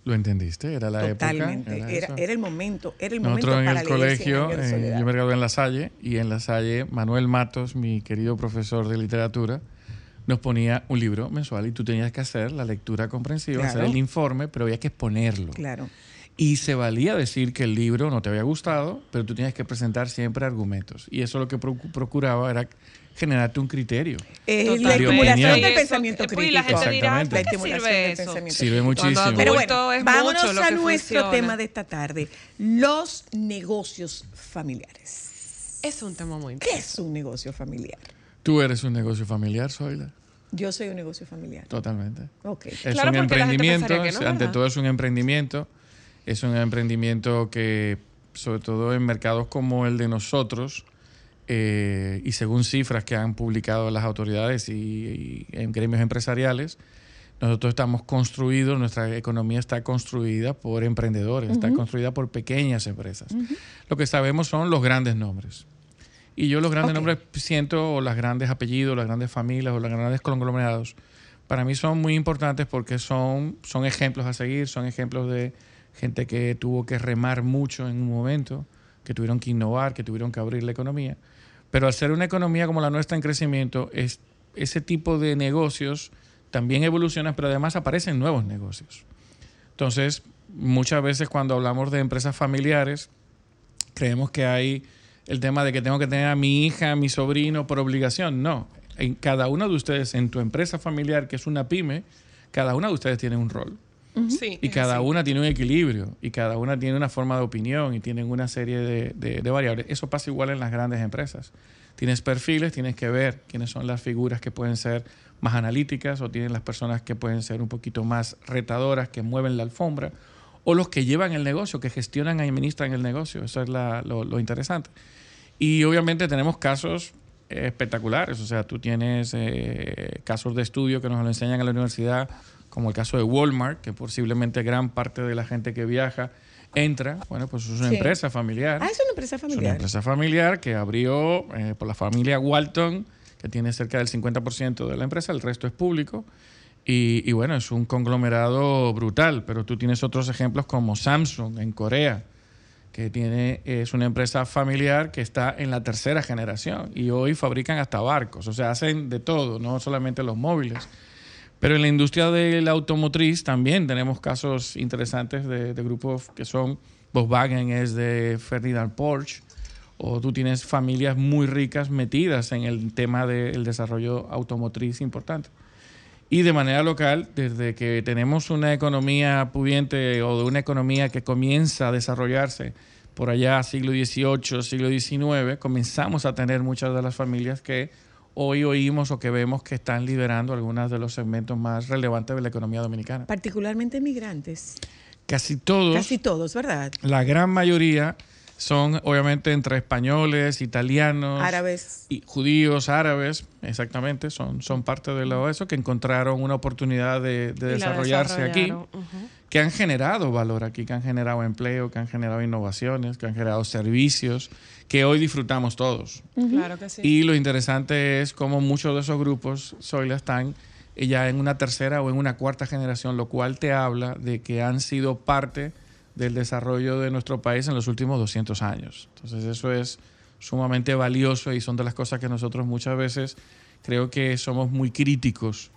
¿Lo entendiste? Era la Totalmente. época. Era, eso. era el momento, era el momento en para el leer 100 colegio, yo me gradué en La Salle y en La Salle Manuel Matos, mi querido profesor de literatura, nos ponía un libro mensual y tú tenías que hacer la lectura comprensiva, hacer el informe, pero había que exponerlo. Claro. Y se valía decir que el libro no te había gustado, pero tú tenías que presentar siempre argumentos. Y eso lo que procu- procuraba era generarte un criterio. Es la estimulación del eso- pensamiento pues, crítico. y la gente dirá, Exactamente. ¿para La qué estimulación sirve del eso? pensamiento Sirve muchísimo. Pero bueno, es vámonos mucho lo a nuestro funciona. tema de esta tarde, los negocios familiares. Es un tema muy ¿Qué es un negocio familiar? Tú eres un negocio familiar, Zoila. Yo soy un negocio familiar. Totalmente. Ok. Es Claro, un emprendimiento, no, ante todo es un emprendimiento. Es un emprendimiento que, sobre todo en mercados como el de nosotros, eh, y según cifras que han publicado las autoridades y, y en gremios empresariales, nosotros estamos construidos, nuestra economía está construida por emprendedores, está construida por pequeñas empresas. Lo que sabemos son los grandes nombres. Y yo los grandes Ok. nombres siento, o los grandes apellidos, las grandes familias, o los grandes conglomerados, para mí son muy importantes porque son, son ejemplos a seguir, son ejemplos de gente que tuvo que remar mucho en un momento, que tuvieron que innovar, que tuvieron que abrir la economía. Pero al ser una economía como la nuestra en crecimiento, es, ese tipo de negocios también evolucionan, pero además aparecen nuevos negocios. Entonces, muchas veces cuando hablamos de empresas familiares, creemos que hay el tema de que tengo que tener a mi hija, a mi sobrino por obligación. No. En cada uno de ustedes, en tu empresa familiar, que es una pyme, cada una de ustedes tiene un rol. Sí, Y cada así. una tiene un equilibrio. Y cada una tiene una forma de opinión y tienen una serie de, de- de variables. Eso pasa igual en las grandes empresas. Tienes perfiles, tienes que ver quiénes son las figuras que pueden ser más analíticas o tienen las personas que pueden ser un poquito más retadoras, que mueven la alfombra, o los que llevan el negocio, que gestionan y administran el negocio. Eso es la- lo, lo interesante. Y obviamente tenemos casos espectaculares. O sea, tú tienes eh, casos de estudio que nos lo enseñan en la universidad, como el caso de Walmart, que posiblemente gran parte de la gente que viaja entra. Bueno, pues es una Sí. empresa familiar. Ah, es una empresa Es una familiar. empresa familiar que abrió eh, por la familia Walton, que tiene cerca del 50% de la empresa, el resto es público. Y, y bueno, es un conglomerado brutal, pero tú tienes otros ejemplos como Samsung en Corea, que tiene, es una empresa familiar que está en la tercera generación y hoy fabrican hasta barcos, o sea, hacen de todo, no solamente los móviles. Pero en la industria de la automotriz también tenemos casos interesantes de, de grupos que son Volkswagen es de Ferdinand Porsche, o tú tienes familias muy ricas metidas en el tema del desarrollo automotriz importante. Y de manera local, desde que tenemos una economía pudiente o de una economía que comienza a desarrollarse por allá siglo XVIII, siglo XIX, comenzamos a tener muchas de las familias que hoy oímos o que vemos que están liderando algunos de los segmentos más relevantes de la economía dominicana. Particularmente migrantes. Casi todos, Casi todos, ¿verdad? la gran mayoría, son obviamente entre españoles, italianos, Árabes. y judíos, árabes, exactamente, son, son parte de lo eso, que encontraron una oportunidad de, desarrollarse aquí. Que han generado valor aquí, que han generado empleo, que han generado innovaciones, que han generado servicios, que hoy disfrutamos todos. Claro que sí. Y lo interesante es cómo muchos de esos grupos, Zoila, están ya en una tercera o en una cuarta generación, lo cual te habla de que han sido parte del desarrollo de nuestro país en los últimos 200 años. Entonces eso es sumamente valioso y son de las cosas que nosotros muchas veces creo que somos muy críticos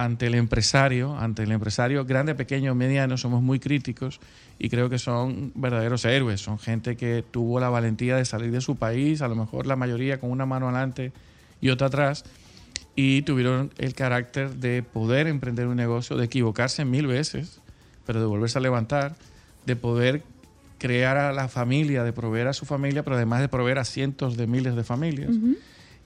ante el empresario, ante el empresario grande, pequeño, mediano, somos muy críticos y creo que son verdaderos héroes, son gente que tuvo la valentía de salir de su país, a lo mejor la mayoría con una mano adelante y otra atrás, y tuvieron el carácter de poder emprender un negocio, de equivocarse mil veces, pero de volverse a levantar, de poder crear a la familia, de proveer a su familia, pero además de proveer a cientos de miles de familias.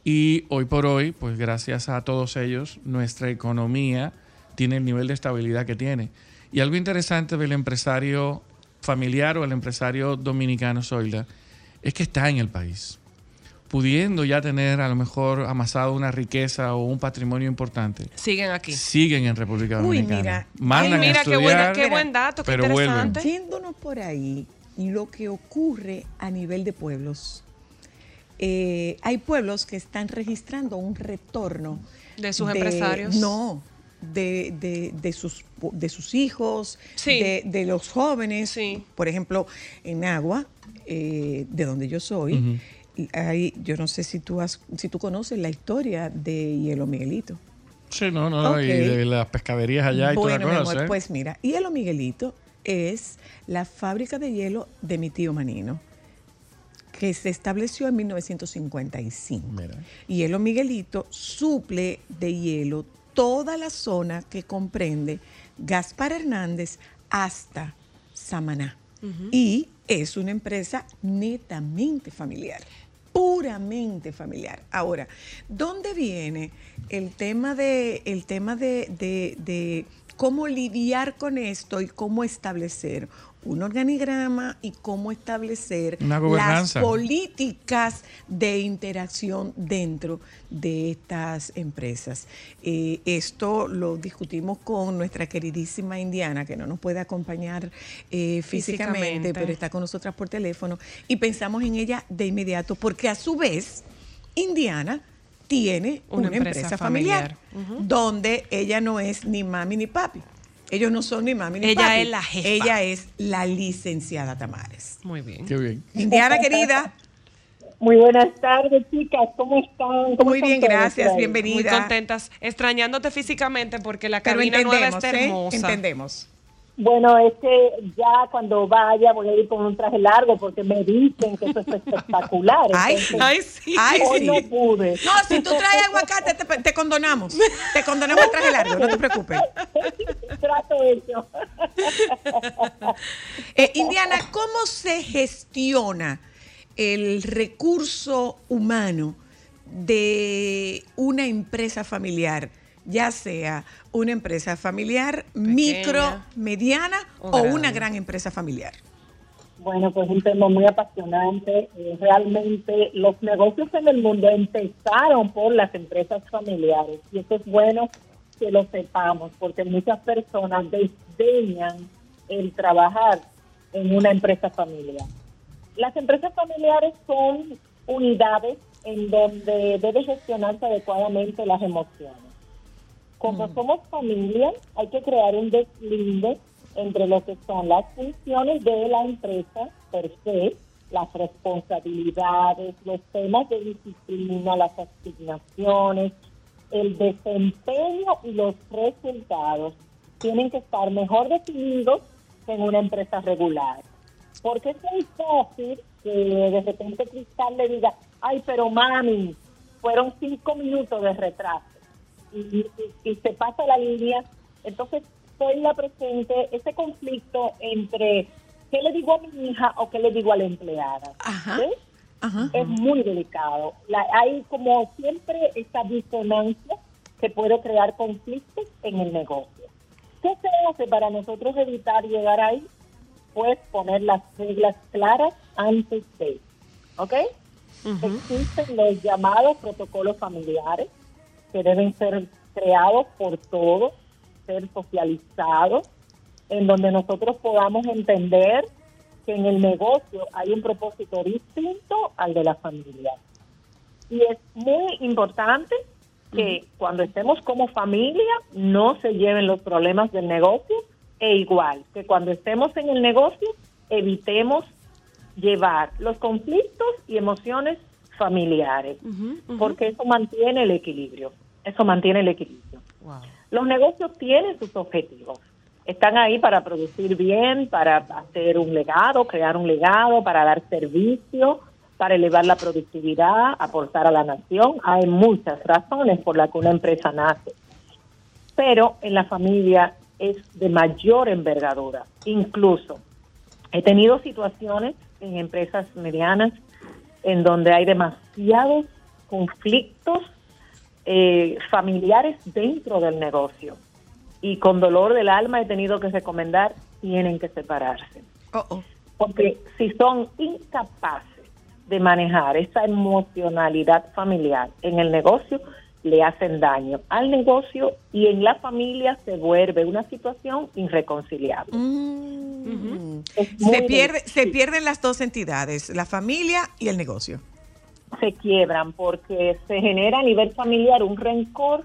Y hoy por hoy, pues gracias a todos ellos, nuestra economía tiene el nivel de estabilidad que tiene. Y algo interesante del empresario familiar o el empresario dominicano, Zoila, es que está en el país, pudiendo ya tener a lo mejor amasado una riqueza o un patrimonio importante. Siguen aquí. Siguen en República Uy, Dominicana. mira. Mandan Ay, mira a qué, buena- estudiar, qué buen dato, qué pero vuelven. interesante. Yéndonos por ahí, lo que ocurre a nivel de pueblos. Eh, hay pueblos que están registrando un retorno. De sus empresarios. No, de, de- de sus, de sus hijos, Sí. de, de los jóvenes. Sí. Por ejemplo, en Agua, eh, de donde yo soy, hay, yo no sé si tú, has, si tú conoces la historia de Hielo Miguelito. Sí, no, no, y de las pescaderías allá y toda Bueno, la mi cosa. amor, ¿eh? pues mira, Hielo Miguelito es la fábrica de hielo de mi tío Manino, que se estableció en 1955. Mira. Y Hielo Miguelito suple de hielo toda la zona que comprende Gaspar Hernández hasta Samaná. Y es una empresa netamente familiar, puramente familiar. Ahora, ¿dónde viene el tema de, el tema de, de- de cómo lidiar con esto y cómo establecer un organigrama y cómo establecer las políticas de interacción dentro de estas empresas. Eh, esto lo discutimos con nuestra queridísima Indiana, que no nos puede acompañar eh, físicamente, Físicamente. pero está con nosotras por teléfono, y pensamos en ella de inmediato, porque a su vez, Indiana tiene Una una, empresa empresa, familiar, donde ella no es ni mami ni papi. Ellos no son ni mami ni Ella papi. es la jefa. Ella es la licenciada Tamares. Muy bien. Qué bien. Indiana, querida. Muy buenas tardes, chicas. ¿Cómo están? ¿Cómo Muy están bien, gracias. Bienvenida. Muy contentas, extrañándote físicamente porque la cabina nueva está ¿eh? hermosa. Entendemos. Bueno, es que ya cuando vaya voy a ir con un traje largo porque me dicen que eso es espectacular. Ay, Entonces, Ay, sí. Ay, hoy sí. no pude. No, si tú traes aguacate, te, te condonamos. Te condonamos el traje largo, no te preocupes. Trato hecho. Eh, Indiana, ¿cómo se gestiona el recurso humano de una empresa familiar? Ya sea una empresa familiar, micro, mediana o o, grande. una gran empresa familiar. Bueno, pues un tema muy apasionante. Eh, realmente los negocios en el mundo empezaron por las empresas familiares y eso es bueno que lo sepamos porque muchas personas desdeñan el trabajar en una empresa familiar. Las empresas familiares son unidades en donde debe gestionarse adecuadamente las emociones. Como somos familia, hay que crear un deslinde entre lo que son las funciones de la empresa per se, las responsabilidades, los temas de disciplina, las asignaciones, el desempeño y los resultados tienen que estar mejor definidos que en una empresa regular. Porque es muy fácil que de repente Cristal le diga, ay, pero mami, fueron cinco minutos de retraso y, y- y se pasa la línea. Entonces, soy la presente ese conflicto entre qué le digo a mi hija o qué le digo a la empleada. Ajá. ¿Sí? Ajá. Es muy delicado. La- hay como siempre esta disonancia que puede crear conflictos en el negocio. ¿Qué se hace para nosotros evitar llegar ahí? Pues poner las reglas claras antes de. ¿Ok? Existen los llamados protocolos familiares que deben ser creados por todos, ser socializados, en donde nosotros podamos entender que en el negocio hay un propósito distinto al de la familia. Y es muy importante que cuando estemos como familia no se lleven los problemas del negocio e igual que cuando estemos en el negocio evitemos llevar los conflictos y emociones familiares, porque eso mantiene el equilibrio, eso mantiene el equilibrio. Wow. Los negocios tienen sus objetivos. Están ahí para producir bien, para hacer un legado, crear un legado, para dar servicio, para elevar la productividad, aportar a la nación. Hay muchas razones por las que una empresa nace. Pero en la familia es de mayor envergadura. Incluso he tenido situaciones en empresas medianas en donde hay demasiados conflictos eh, familiares dentro del negocio. Y con dolor del alma he tenido que recomendar, tienen que separarse. Oh, oh. Porque si son incapaces de manejar esa emocionalidad familiar en el negocio, le hacen daño al negocio y en la familia se vuelve una situación irreconciliable. Mm. Se, pierde, se pierden las dos entidades, la familia y el negocio. Se quiebran porque se genera a nivel familiar un rencor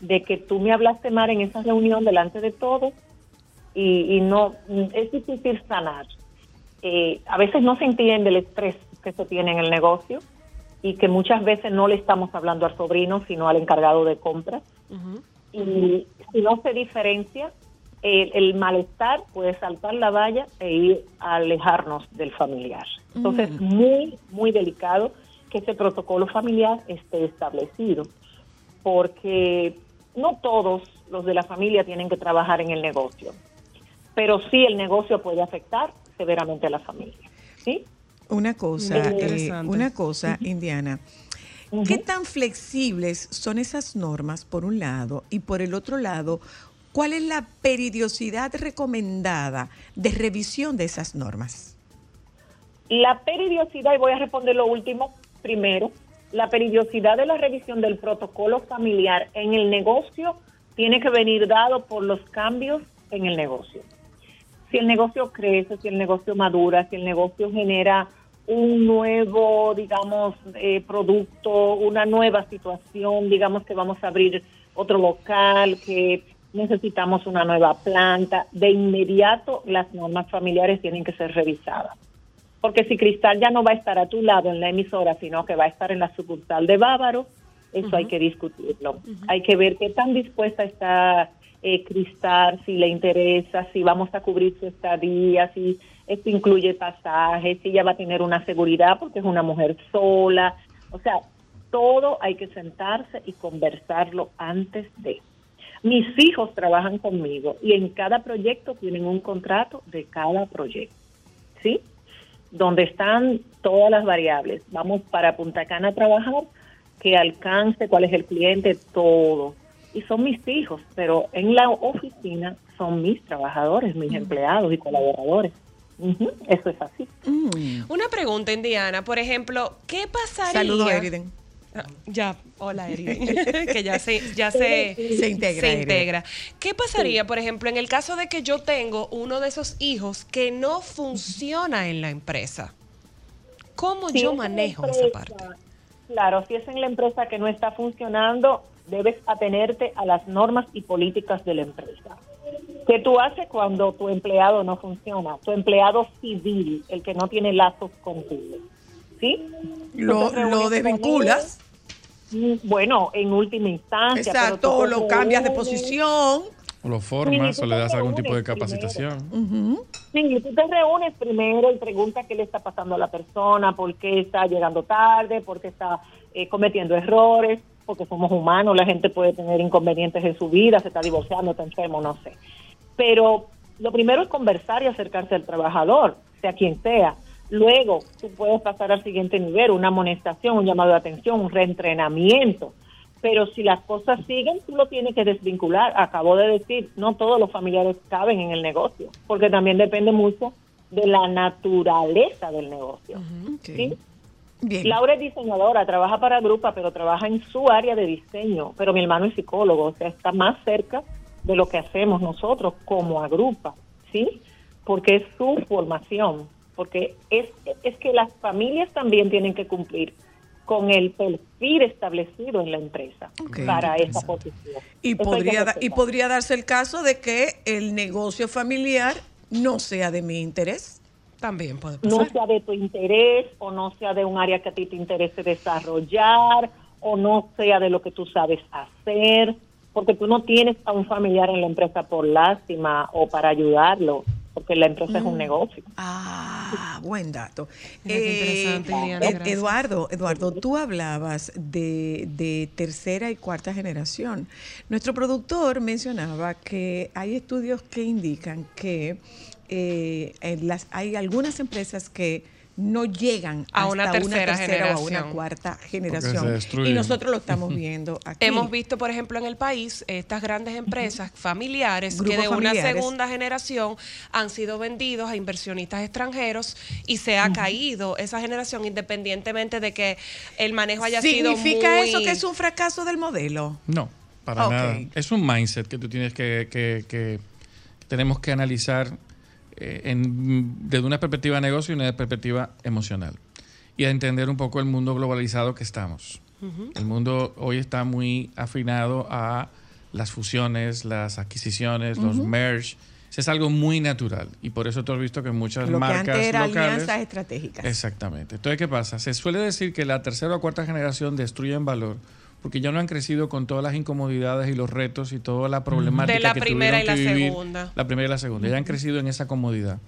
de que tú me hablaste mal en esa reunión delante de todos y, y no es difícil sanar. Eh, a veces no se entiende el estrés que se tiene en el negocio y que muchas veces no le estamos hablando al sobrino, sino al encargado de compras. Y si no se diferencia, el, el malestar puede saltar la valla e ir a alejarnos del familiar. Entonces, muy, muy delicado que ese protocolo familiar esté establecido, porque no todos los de la familia tienen que trabajar en el negocio, pero sí el negocio puede afectar severamente a la familia. ¿sí? Una cosa, eh, interesante. una cosa, Indiana. ¿Qué tan flexibles son esas normas por un lado y por el otro lado, cuál es la periodicidad recomendada de revisión de esas normas? La periodicidad, y voy a responder lo último primero, la periodicidad de la revisión del protocolo familiar en el negocio tiene que venir dado por los cambios en el negocio. Si el negocio crece, si el negocio madura, si el negocio genera un nuevo, digamos, eh, producto, una nueva situación, digamos que vamos a abrir otro local, que necesitamos una nueva planta, de inmediato las normas familiares tienen que ser revisadas. Porque si Cristal ya no va a estar a tu lado en la emisora, sino que va a estar en la sucursal de Bávaro, eso hay que discutirlo. Hay que ver qué tan dispuesta está eh, Cristal, si le interesa, si vamos a cubrir su estadía, si esto incluye pasajes, si ella va a tener una seguridad porque es una mujer sola. O sea, todo hay que sentarse y conversarlo antes de. Mis hijos trabajan conmigo y en cada proyecto tienen un contrato de cada proyecto. ¿Sí? Donde están todas las variables. Vamos para Punta Cana a trabajar, que alcance, cuál es el cliente, todo. Y son mis hijos, pero en la oficina son mis trabajadores, mis empleados y colaboradores. Eso es así. Mm. Una pregunta, Indiana. Por ejemplo, ¿qué pasaría? Saludos, Eriden. Ah, Ya, hola Eriden, que ya se, ya se, Se integra, se integra. ¿Qué pasaría, por ejemplo, en el caso de que yo tengo uno de esos hijos que no funciona en la empresa? ¿Cómo Si yo es manejo esa parte? Claro, si es en la empresa que no está funcionando, debes atenerte a las normas y políticas de la empresa. ¿Qué tú haces cuando tu empleado no funciona? Tu empleado civil, el que no tiene lazos contigo. ¿Sí? Lo, lo con desvinculas. Bueno, en última instancia. Exacto, te lo cambias de posición. O lo formas Sí, o le das algún tipo de capacitación. Sí, y tú te reúnes primero y preguntas qué le está pasando a la persona, por qué está llegando tarde, por qué está eh, cometiendo errores, porque somos humanos, la gente puede tener inconvenientes en su vida, se está divorciando, está enfermo, no sé. Pero lo primero es conversar y acercarse al trabajador, sea quien sea. Luego, tú puedes pasar al siguiente nivel, una amonestación, un llamado de atención, un reentrenamiento. Pero si las cosas siguen, tú lo tienes que desvincular. Acabo de decir, no todos los familiares caben en el negocio, porque también depende mucho de la naturaleza del negocio. ¿sí? Bien. Laura es diseñadora, trabaja para Grupa, pero trabaja en su área de diseño. Pero mi hermano es psicólogo, o sea, está más cerca de lo que hacemos nosotros como agrupa, ¿sí? Porque es su formación, porque es, es que las familias también tienen que cumplir con el perfil establecido en la empresa para esa posición. Y Eso podría, da- y podría darse el caso de que el negocio familiar no sea de mi interés. También puede no pasar. sea de tu interés o no sea de un área que a ti te interese desarrollar o no sea de lo que tú sabes hacer. porque tú no tienes a un familiar en la empresa por lástima o para ayudarlo, porque la empresa es un negocio. Ah, buen dato. Qué interesante, gracias. Eduardo, Eduardo, tú hablabas de, de tercera y cuarta generación. Nuestro productor mencionaba que hay estudios que indican que eh, en las, hay algunas empresas que no llegan A hasta una tercera o a una cuarta generación. Y nosotros lo estamos viendo aquí. Hemos visto, por ejemplo, en el país estas grandes empresas familiares que de una segunda generación han sido vendidos a inversionistas extranjeros y se ha caído esa generación independientemente de que el manejo haya sido muy... ¿Significa eso que es un fracaso del modelo? No, para nada. Es un mindset que tú tienes que, que- que tenemos que analizar eh, en- desde una perspectiva de negocio y una perspectiva emocional. Y a entender un poco el mundo globalizado que estamos. El mundo hoy está muy afinado a las fusiones, las adquisiciones, los merge. Eso es algo muy natural. Y por eso tú has visto que muchas Lo que marcas antes era locales... alianzas estratégicas. Exactamente. Entonces, ¿qué pasa? Se suele decir que la tercera o cuarta generación destruyen valor porque ya no han crecido con todas las incomodidades y los retos y toda la problemática De la que primera y la vivir. segunda. La primera y la segunda. Ya han crecido en esa comodidad.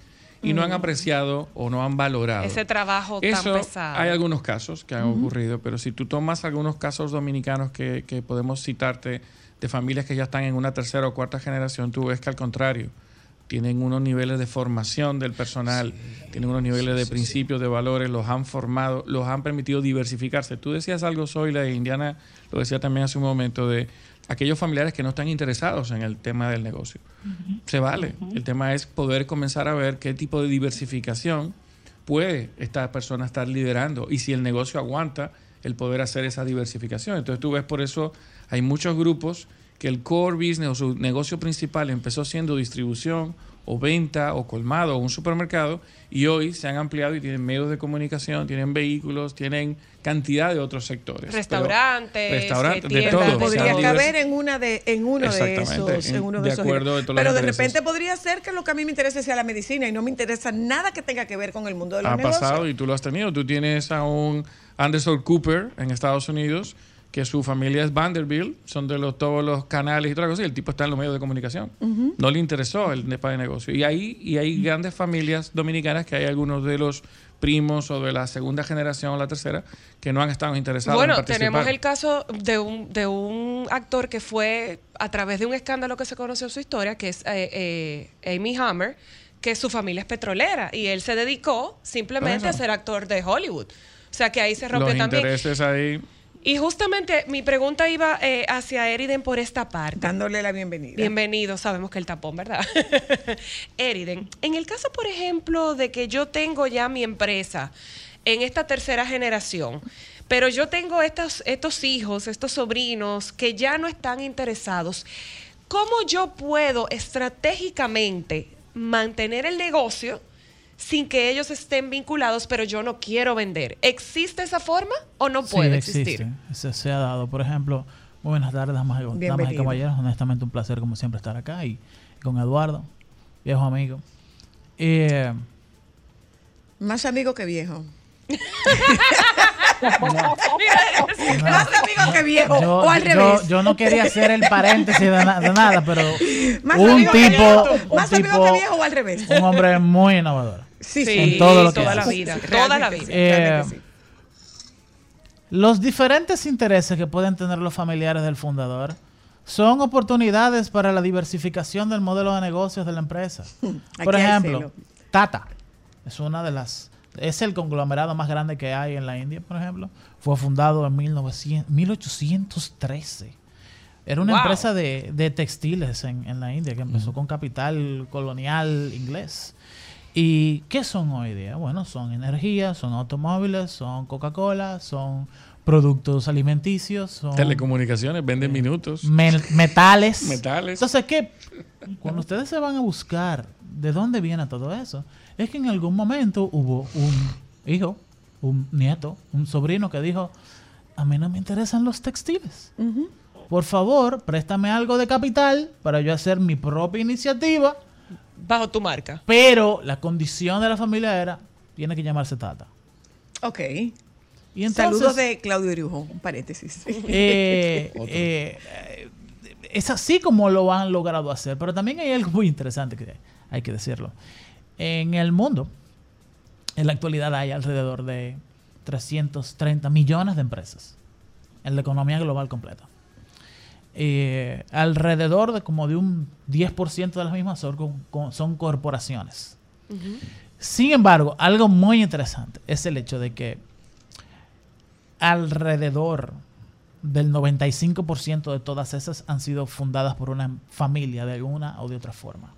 Y no han apreciado o no han valorado. Ese trabajo Eso, tan pesado. hay algunos casos que han ocurrido, pero si tú tomas algunos casos dominicanos que, que podemos citarte de familias que ya están en una tercera o cuarta generación, tú ves que al contrario, tienen unos niveles de formación del personal, tienen unos niveles de principios, de valores, los han formado, los han permitido diversificarse. Tú decías algo, Zoila, de Indiana lo decía también hace un momento, de aquellos familiares que no están interesados en el tema del negocio. Se vale. El tema es poder comenzar a ver qué tipo de diversificación puede esta persona estar liderando y si el negocio aguanta el poder hacer esa diversificación. Entonces tú ves por eso hay muchos grupos que el core business o su negocio principal empezó siendo distribución o venta o colmado o un supermercado y hoy se han ampliado y tienen medios de comunicación, tienen vehículos, tienen cantidad de otros sectores. Pero- Restaurantes, restaurantes, de todo. podría caber en una de en uno de esos en- en uno de, de esos acuerdo giros. de todas las pero de repente podría ser que lo que a mí me interesa sea la medicina y no me interesa nada que tenga que ver con el mundo de los ha negocios pasado y tú lo has tenido. Tú tienes a un Anderson Cooper en Estados Unidos que su familia es Vanderbilt, son de los, todos los canales y cosas, y el tipo está en los medios de comunicación. No le interesó el nepa de negocio. Y ahí y hay grandes familias dominicanas que hay algunos de los primos o de la segunda generación o la tercera que no han estado interesados Bueno, en participar. tenemos el caso de un, de un actor que fue a través de un escándalo que se conoció su historia, que es eh, eh, Amy Hammer, que su familia es petrolera y él se dedicó simplemente a ser actor de Hollywood. O sea que ahí se rompió los también. intereses ahí. Y justamente mi pregunta iba eh, hacia Eriden por esta parte. dándole la bienvenida Bienvenido, sabemos que el tapón, ¿verdad? Eriden, en el caso, por ejemplo, de que yo tengo ya mi empresa en esta tercera generación, pero yo tengo estos, estos hijos, estos sobrinos que ya no están interesados, ¿cómo yo puedo estratégicamente mantener el negocio sin que ellos estén vinculados, pero yo no quiero vender? ¿Existe esa forma o no puede sí, existir? existe. Se, se ha dado. Por ejemplo, muy buenas tardes, damas, y- damas y Bienvenido. caballeros. Honestamente, un placer, como siempre, estar acá y, y con Eduardo, viejo amigo. Eh, más amigo que viejo Mira, más amigo que viejo yo, o al revés yo no quería hacer el paréntesis de, na- de nada, pero más un amigo que tipo, viejo, un más amigo que viejo o al revés un hombre muy innovador. Sí, Sí, En todo lo que toda la hace. vida, Sí, toda la vida. Eh. Los diferentes intereses que pueden tener los familiares del fundador son oportunidades para la diversificación del modelo de negocios de la empresa. Por ejemplo. Tata es una de las es el conglomerado más grande que hay en la India, por ejemplo. Fue fundado en 1900 1813. Era una Wow. empresa de, de textiles en, en la India que empezó con capital colonial inglés. ¿Y qué son hoy día? Bueno, son energía, son automóviles, son Coca-Cola, son productos alimenticios, son Telecomunicaciones, venden minutos, mel- metales. metales. Entonces, ¿qué? Cuando ustedes se van a buscar de dónde viene todo eso, es que en algún momento hubo un hijo, un nieto, un sobrino que dijo, a mí no me interesan los textiles. Por favor, préstame algo de capital para yo hacer mi propia iniciativa, Bajo tu marca. pero la condición de la familia era, tiene que llamarse Tata. ok Y entonces, saludos de Claudio Irujo un paréntesis eh, eh, es así como lo han logrado hacer. Pero también hay algo muy interesante que hay que decirlo. En el mundo, en la actualidad hay alrededor de 330 millones de empresas en la economía global completa. Eh, alrededor de como de un 10% de las mismas son, con- con- son corporaciones. Sin embargo, algo muy interesante es el hecho de que alrededor del 95% de todas esas han sido fundadas por una familia de alguna o de otra forma.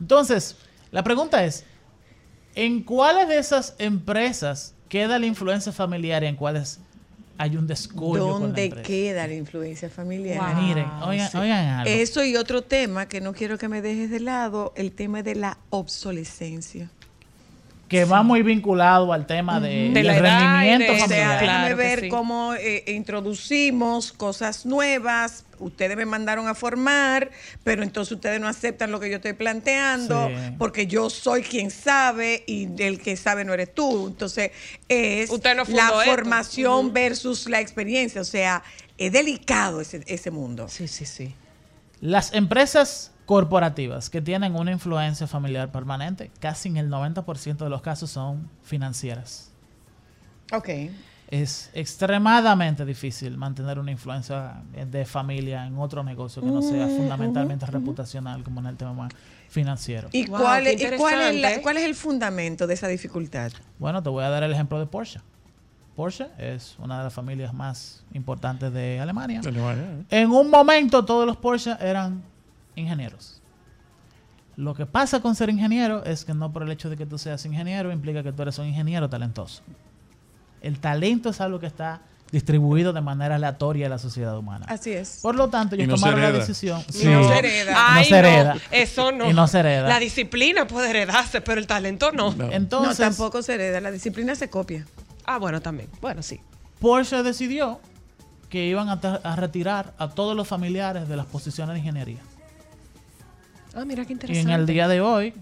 Entonces, la pregunta es, ¿en cuáles de esas empresas queda la influencia familiar y en cuáles hay un descuido con la ¿Dónde queda la influencia familiar? Wow. Miren, oigan, Sí. oigan algo. Eso y otro tema que no quiero que me dejes de lado, el tema de la obsolescencia. Que va muy vinculado al tema de, De del la edad y rendimiento de- O sea. Claro ver sí. cómo eh, introducimos cosas nuevas. Ustedes me mandaron a formar, pero entonces ustedes no aceptan lo que yo estoy planteando, Sí. porque yo soy quien sabe y el que sabe no eres tú. Entonces, es Usted no fundó la esto. formación versus la experiencia. O sea, es delicado ese, ese mundo. Sí, sí, sí. Las empresas corporativas que tienen una influencia familiar permanente, casi en el 90% de los casos son financieras. Ok. Es extremadamente difícil mantener una influencia de familia en otro negocio que no sea fundamentalmente reputacional como en el tema financiero. ¿Y, Wow, cuál, es, y cuál, es la- cuál es el fundamento de esa dificultad? Bueno, te voy a dar el ejemplo de Porsche. Porsche es una de las familias más importantes de Alemania. De Alemania, ¿eh? En un momento todos los Porsche eran ingenieros. Lo que pasa con ser ingeniero es que no por el hecho de que tú seas ingeniero implica que tú eres un ingeniero talentoso. El talento es algo que está distribuido de manera aleatoria en la sociedad humana. Así es. Por lo tanto, ellos no tomaron la decisión. Y no se hereda. No se hereda. no, eso no. Y no se hereda. La disciplina puede heredarse, pero el talento no. No. Entonces, no, tampoco se hereda. La disciplina se copia. Ah, bueno, también. Bueno, sí. Porsche decidió que iban a, a retirar a todos los familiares de las posiciones de ingeniería. Ah, mira qué Y interesante. en el día de hoy,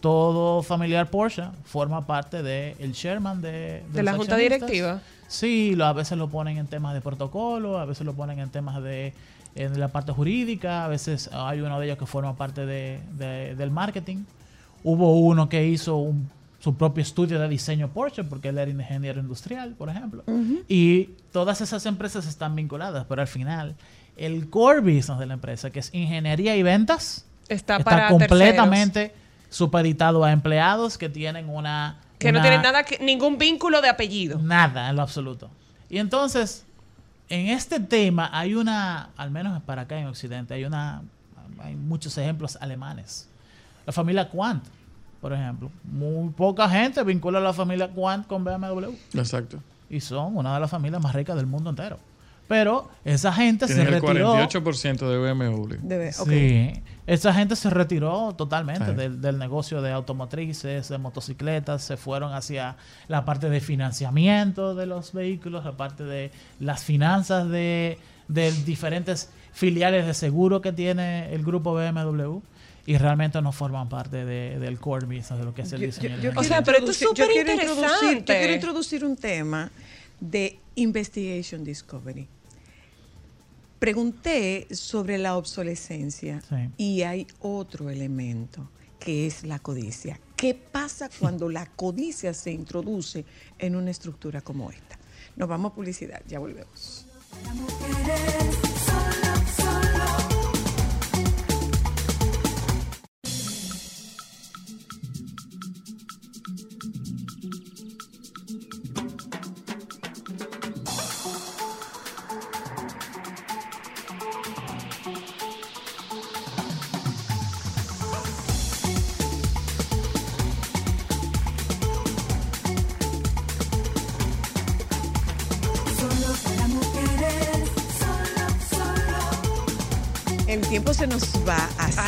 todo familiar Porsche forma parte del el chairman de, De la los junta directiva. Sí, lo- a veces lo ponen en temas de protocolo, a veces lo ponen en temas de en la parte jurídica, a veces hay uno de ellos que forma parte de, de- del marketing. Hubo uno que hizo un- su propio estudio de diseño Porsche, porque él era ingeniero industrial, por ejemplo. Y todas esas empresas están vinculadas, pero al final, el core business de la empresa, que es ingeniería y ventas, Está, está para completamente supeditado a empleados que tienen una... terceros, que no tienen nada que, ningún vínculo de apellido. Nada, en lo absoluto. Y entonces, en este tema hay una, al menos para acá en Occidente, hay una, hay muchos ejemplos alemanes. La familia Quant, por ejemplo. Muy poca gente vincula a la familia Quant con BMW. Exacto. Y son una de las familias más ricas del mundo entero. Pero esa gente se Tienen el retiró. 48% de BMW. Debe, ok. Sí, esa gente se retiró totalmente Sí. del, del negocio de automotrices, de motocicletas, se fueron hacia la parte de financiamiento de los vehículos, la parte de las finanzas de, de diferentes filiales de seguro que tiene el grupo BMW y realmente no forman parte de- del core business de lo que es el Yo- diseño. yo- de yo ingeniería. O sea, pero esto es yo superinteresante. introducir- Yo quiero introducir un tema de investigation discovery. Pregunté sobre la obsolescencia Sí. y hay otro elemento que es la codicia. ¿Qué pasa cuando la codicia se introduce en una estructura como esta? Nos vamos a publicidad, ya volvemos. Para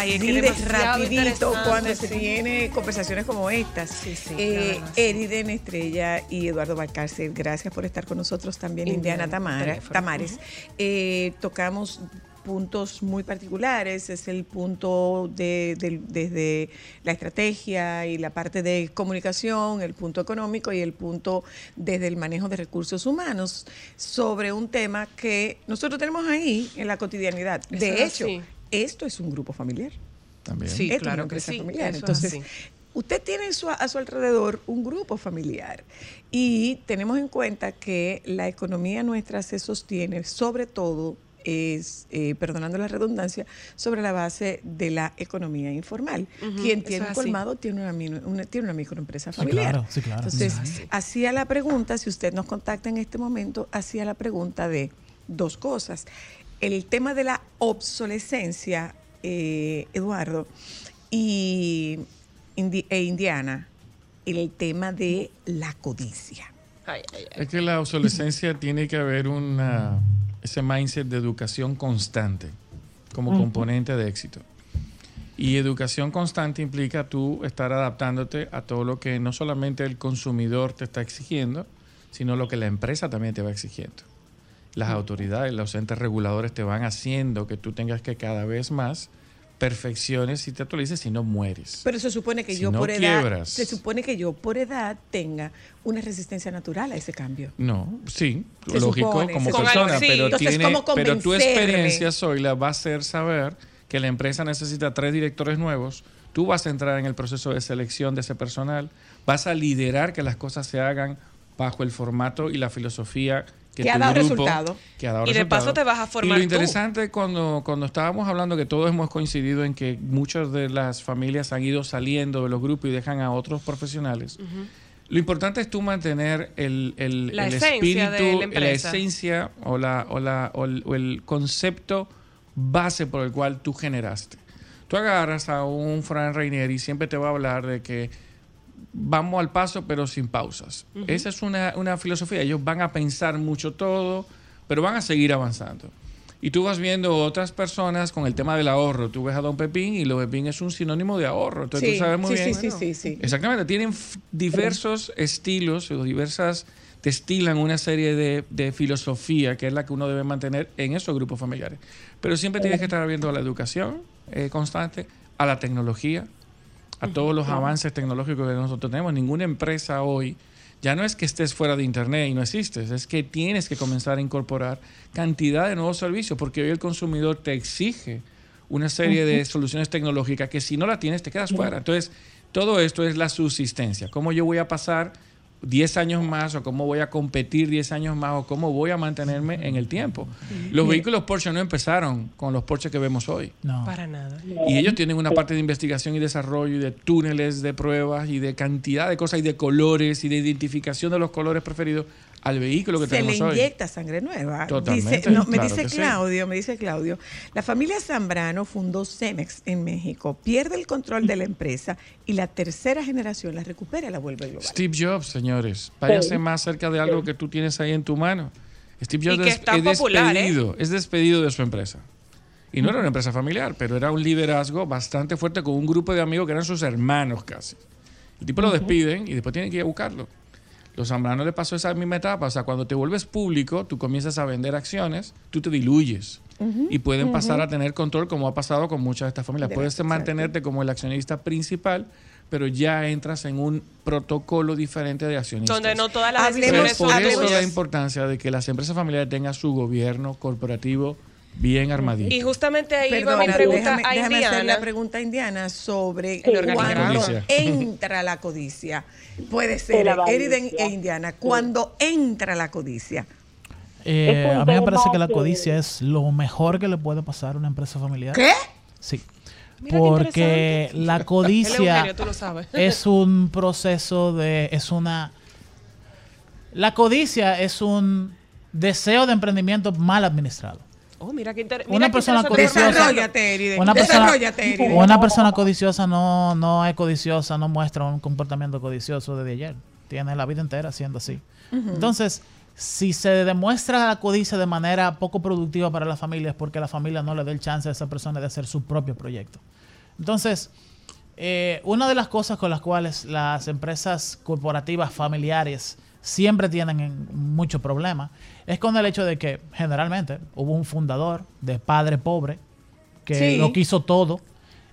Ay, es que rapidito cuando se sí. tiene conversaciones como estas. Sí, sí, Eh, sí. Eriden Estrella y Eduardo Valcárcel, gracias por estar con nosotros también, Indiana Indiana Tamara. Tamares. Eh, tocamos puntos muy particulares. Es el punto de, desde la estrategia y la parte de comunicación, el punto económico y el punto desde el manejo de recursos humanos sobre un tema que nosotros tenemos ahí en la cotidianidad. Eso de hecho, así. Esto es un grupo familiar. También. Sí, Esto es claro una que empresa sí, familiar. Entonces, usted tiene su- a su alrededor un grupo familiar y tenemos en cuenta que la economía nuestra se sostiene sobre todo es, eh, perdonando la redundancia, sobre la base de la economía informal. Quien tiene un colmado tiene una, una- tiene una microempresa Sí, familiar. claro, sí, claro. Entonces, Sí. hacía la pregunta, si usted nos contacta en este momento, hacía la pregunta de dos cosas. El tema de la obsolescencia, eh, Eduardo, y Indi- e Indiana, el tema de la codicia. Ay, ay, ay. Es que la obsolescencia tiene que haber una, ese mindset de educación constante como componente de éxito. Y educación constante implica tú estar adaptándote a todo lo que no solamente el consumidor te está exigiendo, sino lo que la empresa también te va exigiendo. Las autoridades, los entes reguladores te van haciendo que tú tengas que cada vez más perfecciones y te actualices si no mueres. Pero se supone que Si yo no por edad, quiebras. se supone que yo por edad tenga una resistencia natural a ese cambio. No, sí, Se lógico supone, como persona, Sí. pero, Entonces, tiene, ¿cómo pero tu experiencia, Zoila, va a hacer saber que la empresa necesita tres directores nuevos. Tú vas a entrar en el proceso de selección de ese personal, vas a liderar que las cosas se hagan bajo el formato y la filosofía que, Que ha dado grupo- resultado. que ha dado Y de paso resultado. te vas a formar Y tú. lo interesante cuando, cuando estábamos hablando que todos hemos coincidido en que muchas de las familias han ido saliendo de los grupos y dejan a otros profesionales. Lo importante es tú mantener el, el, La el esencia de espíritu, la empresa. esencia o, la, o, la, o, el, o el concepto base por el cual tú generaste. Tú agarras a un Fran Reinier y siempre te va a hablar de que vamos al paso pero sin pausas. Esa es una, una filosofía. Ellos van a pensar mucho todo, pero van a seguir avanzando. Y tú vas viendo otras personas con el tema del ahorro. Tú ves a Don Pepín y Don Pepín es un sinónimo de ahorro. Entonces Sí, tú sabes muy sí, bien. sí, sí, sí, sí. Exactamente, tienen diversos estilos o diversas, destilan una serie de, de filosofía que es la que uno debe mantener en esos grupos familiares. Pero siempre tienes que estar viendo a la educación eh, constante, a la tecnología, a todos los avances tecnológicos que nosotros tenemos. Ninguna empresa hoy, ya no es que estés fuera de Internet y no existes, es que tienes que comenzar a incorporar cantidad de nuevos servicios, porque hoy el consumidor te exige una serie de soluciones tecnológicas que si no la tienes te quedas fuera. Entonces, todo esto es la subsistencia. ¿Cómo yo voy a pasar 10 años más o cómo voy a competir 10 años más o cómo voy a mantenerme en el tiempo? Los vehículos Porsche no empezaron con los Porsche que vemos hoy. No. Para nada. Y ellos tienen una parte de investigación y desarrollo y de túneles de pruebas y de cantidad de cosas y de colores y de identificación de los colores preferidos al vehículo que se le tenemos hoy. inyecta sangre nueva. Totalmente, Dice, no, me claro dice sí. Claudio, me dice Claudio, la familia Zambrano fundó Cemex en México, pierde el control de la empresa y la tercera generación la recupera y la vuelve global. Steve Jobs, señores, váyase más cerca de algo que tú tienes ahí en tu mano. Steve Jobs Y que es, es tan es popular, ¿eh? despedido, es despedido de su empresa. Y no era una empresa familiar, pero era un liderazgo bastante fuerte con un grupo de amigos que eran sus hermanos casi. El tipo lo despiden y después tienen que ir a buscarlo. Los Zambrano le pasó esa misma etapa. O sea, cuando te vuelves público, tú comienzas a vender acciones, tú te diluyes. y pueden pasar a tener control, como ha pasado con muchas de estas familias. De Puedes mantenerte como el accionista principal, pero ya entras en un protocolo diferente de accionistas. Donde no todas las Hablemos- decisiones por eso la importancia de que las empresas familiares tengan su gobierno corporativo bien armadito. Y justamente ahí va Perdona, mi pregunta déjame, a déjame hacer la pregunta a Indiana sobre Sí, cuando entra la codicia. Puede ser, Eriden avaricia. e Indiana, cuando entra la codicia. Eh, a mí me parece que la codicia es lo mejor que le puede pasar a una empresa familiar. ¿Qué? Sí. Mira Porque la codicia Eugenio, es un proceso de. es una. La codicia es un deseo de emprendimiento mal administrado. Oh, mira qué inter- Una persona interesante codiciosa-. Una persona, una persona codiciosa no, no es codiciosa, no muestra un comportamiento codicioso desde ayer. Tiene la vida entera siendo así. Entonces, si se demuestra la codicia de manera poco productiva para la familia es porque la familia no le da el chance a esa persona de hacer su propio proyecto. Entonces, eh, una de las cosas con las cuales las empresas corporativas familiares siempre tienen en- muchos problemas, es con el hecho de que generalmente hubo un fundador de padre pobre que Sí. lo quiso todo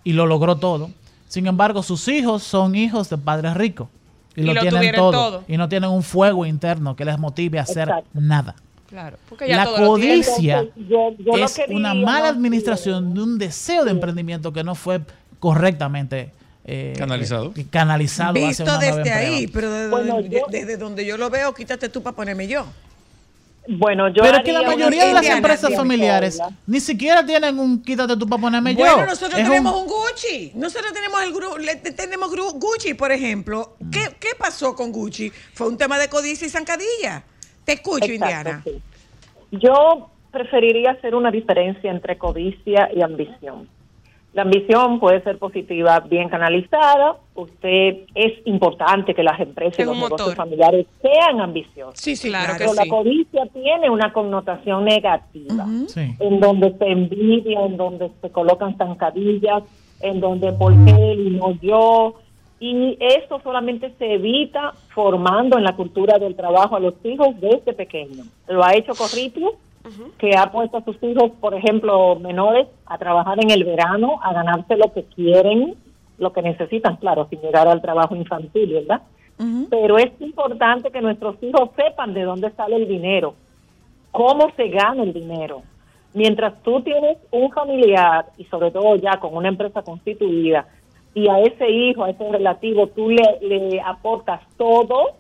y lo logró todo. Sin embargo, sus hijos son hijos de padres ricos y, Y lo, lo tienen todo, todo. y no tienen un fuego interno que les motive a hacer Exacto. nada. Claro, porque ya La todo lo tiene. codicia Entonces, yo- yo lo es quería, una mala ¿no? administración de un deseo de emprendimiento que no fue correctamente eh, Canalizado. eh, canalizado hacia Visto una desde ahí, pero desde, Bueno, donde, yo- desde donde yo lo veo, quítate tú para ponerme yo. Bueno, yo Pero es que la mayoría de las empresas familiares ni siquiera tienen un quítate tú para ponerme yo. Bueno, nosotros Es tenemos un- un... Gucci. Nosotros tenemos el gru- le- tenemos gru- Gucci, por ejemplo. ¿Qué, qué pasó con Gucci? Fue un tema de codicia y zancadilla. Te escucho, Exacto, Indiana. sí. Yo preferiría hacer una diferencia entre codicia y ambición. La ambición puede ser positiva, bien canalizada. Usted es importante que las empresas y los negocios familiares sean ambiciosos. Sí, sí, Claro claro. que Pero la sí. codicia tiene una connotación negativa, Sí. en donde se envidia, en donde se colocan zancadillas, en donde por qué él y no yo. Y eso solamente se evita formando en la cultura del trabajo a los hijos desde pequeños. Lo ha hecho Corripio, que ha puesto a sus hijos, por ejemplo, menores, a trabajar en el verano, a ganarse lo que quieren, lo que necesitan, claro, sin llegar al trabajo infantil, ¿verdad? Pero es importante que nuestros hijos sepan de dónde sale el dinero, cómo se gana el dinero. Mientras tú tienes un familiar, y sobre todo ya con una empresa constituida, y a ese hijo, a ese relativo, tú le, le aportas todo,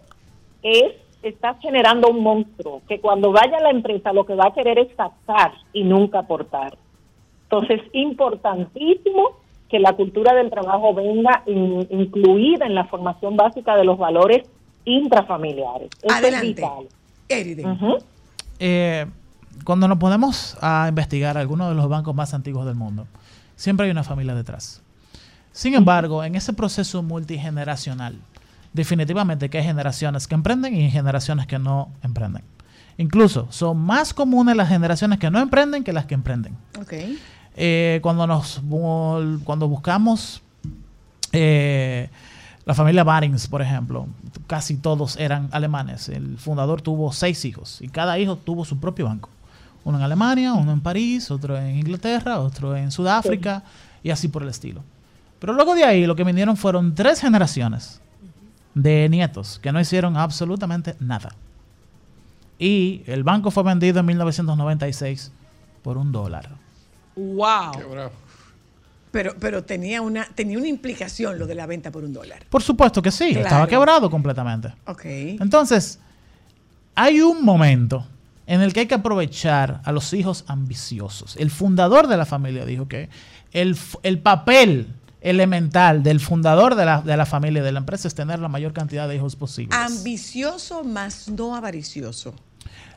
es estás generando un monstruo que cuando vaya a la empresa lo que va a querer es sacar y nunca aportar. Entonces, importantísimo que la cultura del trabajo venga in- incluida en la formación básica de los valores intrafamiliares. Eso Adelante. es vital. Eh, cuando nos ponemos a investigar algunos de los bancos más antiguos del mundo, siempre hay una familia detrás. Sin embargo, en ese proceso multigeneracional, definitivamente que hay generaciones que emprenden y generaciones que no emprenden. Incluso son más comunes las generaciones que no emprenden que las que emprenden. Eh, cuando nos cuando buscamos eh, la familia Barings, por ejemplo, casi todos eran alemanes. El fundador tuvo seis hijos y cada hijo tuvo su propio banco. Uno en Alemania, uno en París, otro en Inglaterra, otro en Sudáfrica y así por el estilo. Pero luego de ahí lo que vinieron fueron tres generaciones de nietos que no hicieron absolutamente nada. Y el banco fue vendido en 1996 por un dólar. Wow. Qué bravo. Pero, pero tenía una tenía una implicación lo de la venta por un dólar. Por supuesto que sí, Claro. estaba quebrado completamente. Ok. Entonces, hay un momento en el que hay que aprovechar a los hijos ambiciosos. El fundador de la familia dijo que el, el papel elemental del fundador de la, de la familia, de la empresa, es tener la mayor cantidad de hijos posibles. Ambicioso más no avaricioso.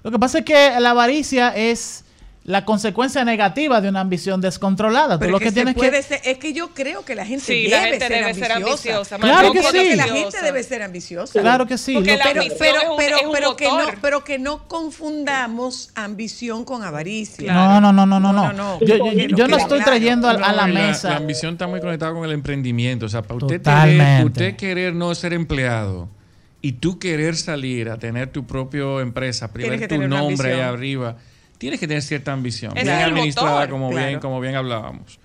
Lo que pasa es que la avaricia es la consecuencia negativa de una ambición descontrolada. Tú lo que que tienes puede que... ser- es que yo creo que la gente Sí, debe, la gente ser, debe ser ambiciosa. ambiciosa. Claro Yo que creo sí. la ambiciosa. gente debe ser ambiciosa. Claro que sí. Porque la que- pero, pero, es un- pero, es un pero que no, motor. pero que no confundamos ambición con avaricia. No, no, no, no, no, No, no. no, Yo, que yo- no yo no estoy claro. trayendo a, a la mesa. La, ambición está muy conectada con el emprendimiento. O sea, para usted, tener, usted querer no ser empleado y tú querer salir a tener tu propia empresa, que tu nombre ahí arriba, tienes que tener cierta ambición. Bien es administrada, motor. como, Claro. bien, como bien hablábamos.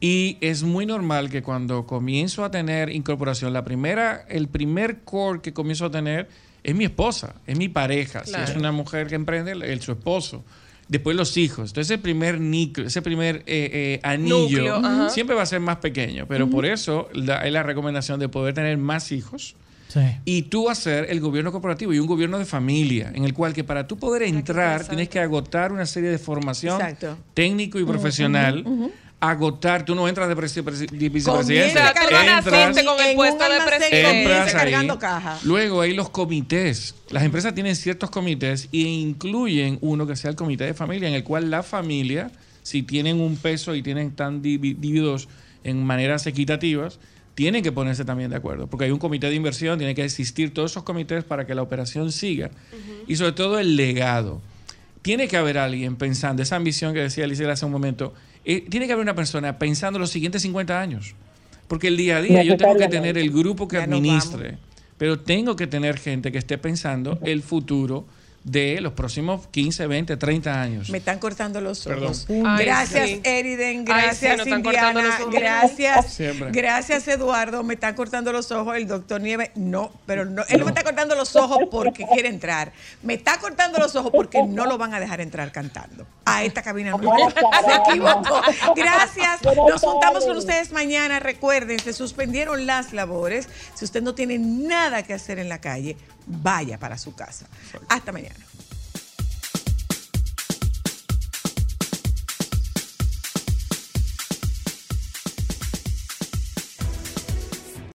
Y es muy normal que cuando comienzo a tener incorporación, la primera, el primer core que comienzo a tener es mi esposa, es mi pareja. Si es una mujer que emprende, el, su esposo. Después los hijos. Entonces, ese primer núcleo, ese primer eh, eh, anillo Núcleo, siempre va a ser más pequeño. Pero por eso la- hay la recomendación de poder tener más hijos Sí. y tú hacer el gobierno corporativo y un gobierno de familia, en el cual que para tú poder entrar tienes que agotar una serie de formación Exacto. técnico y profesional. Agotar, tú no entras de, presi- presi- de vicepresidente, entras, con el puesto de presidente. entras ahí. cargando caja. Luego hay los comités. Las empresas tienen ciertos comités e incluyen uno que sea el comité de familia, en el cual la familia, si tienen un peso y tienen tan divi- divididos en maneras equitativas, tienen que ponerse también de acuerdo, porque hay un comité de inversión, tiene que existir todos esos comités para que la operación siga. Y sobre todo el legado. Tiene que haber alguien pensando, esa ambición que decía Alicia hace un momento, eh, tiene que haber una persona pensando los siguientes 50 años. Porque el día a día yo tengo que tener el grupo que administre pero tengo que tener gente que esté pensando el futuro de los próximos 15, 20, 30 años. Me están cortando los ojos. Ay, gracias, sí. Eriden. Ay, sí, Gracias, Indiana. los ojos. Gracias. Siempre. Gracias, Eduardo. Me están cortando los ojos. El doctor Nieves, no, pero no. Él no me está cortando los ojos porque quiere entrar. Me está cortando los ojos porque no lo van a dejar entrar cantando. A esta cabina nueva. Se equivocó. Gracias. Nos juntamos con ustedes mañana. Recuerden, se suspendieron las labores. Si usted no tiene nada que hacer en la calle, vaya para su casa. Hasta mañana.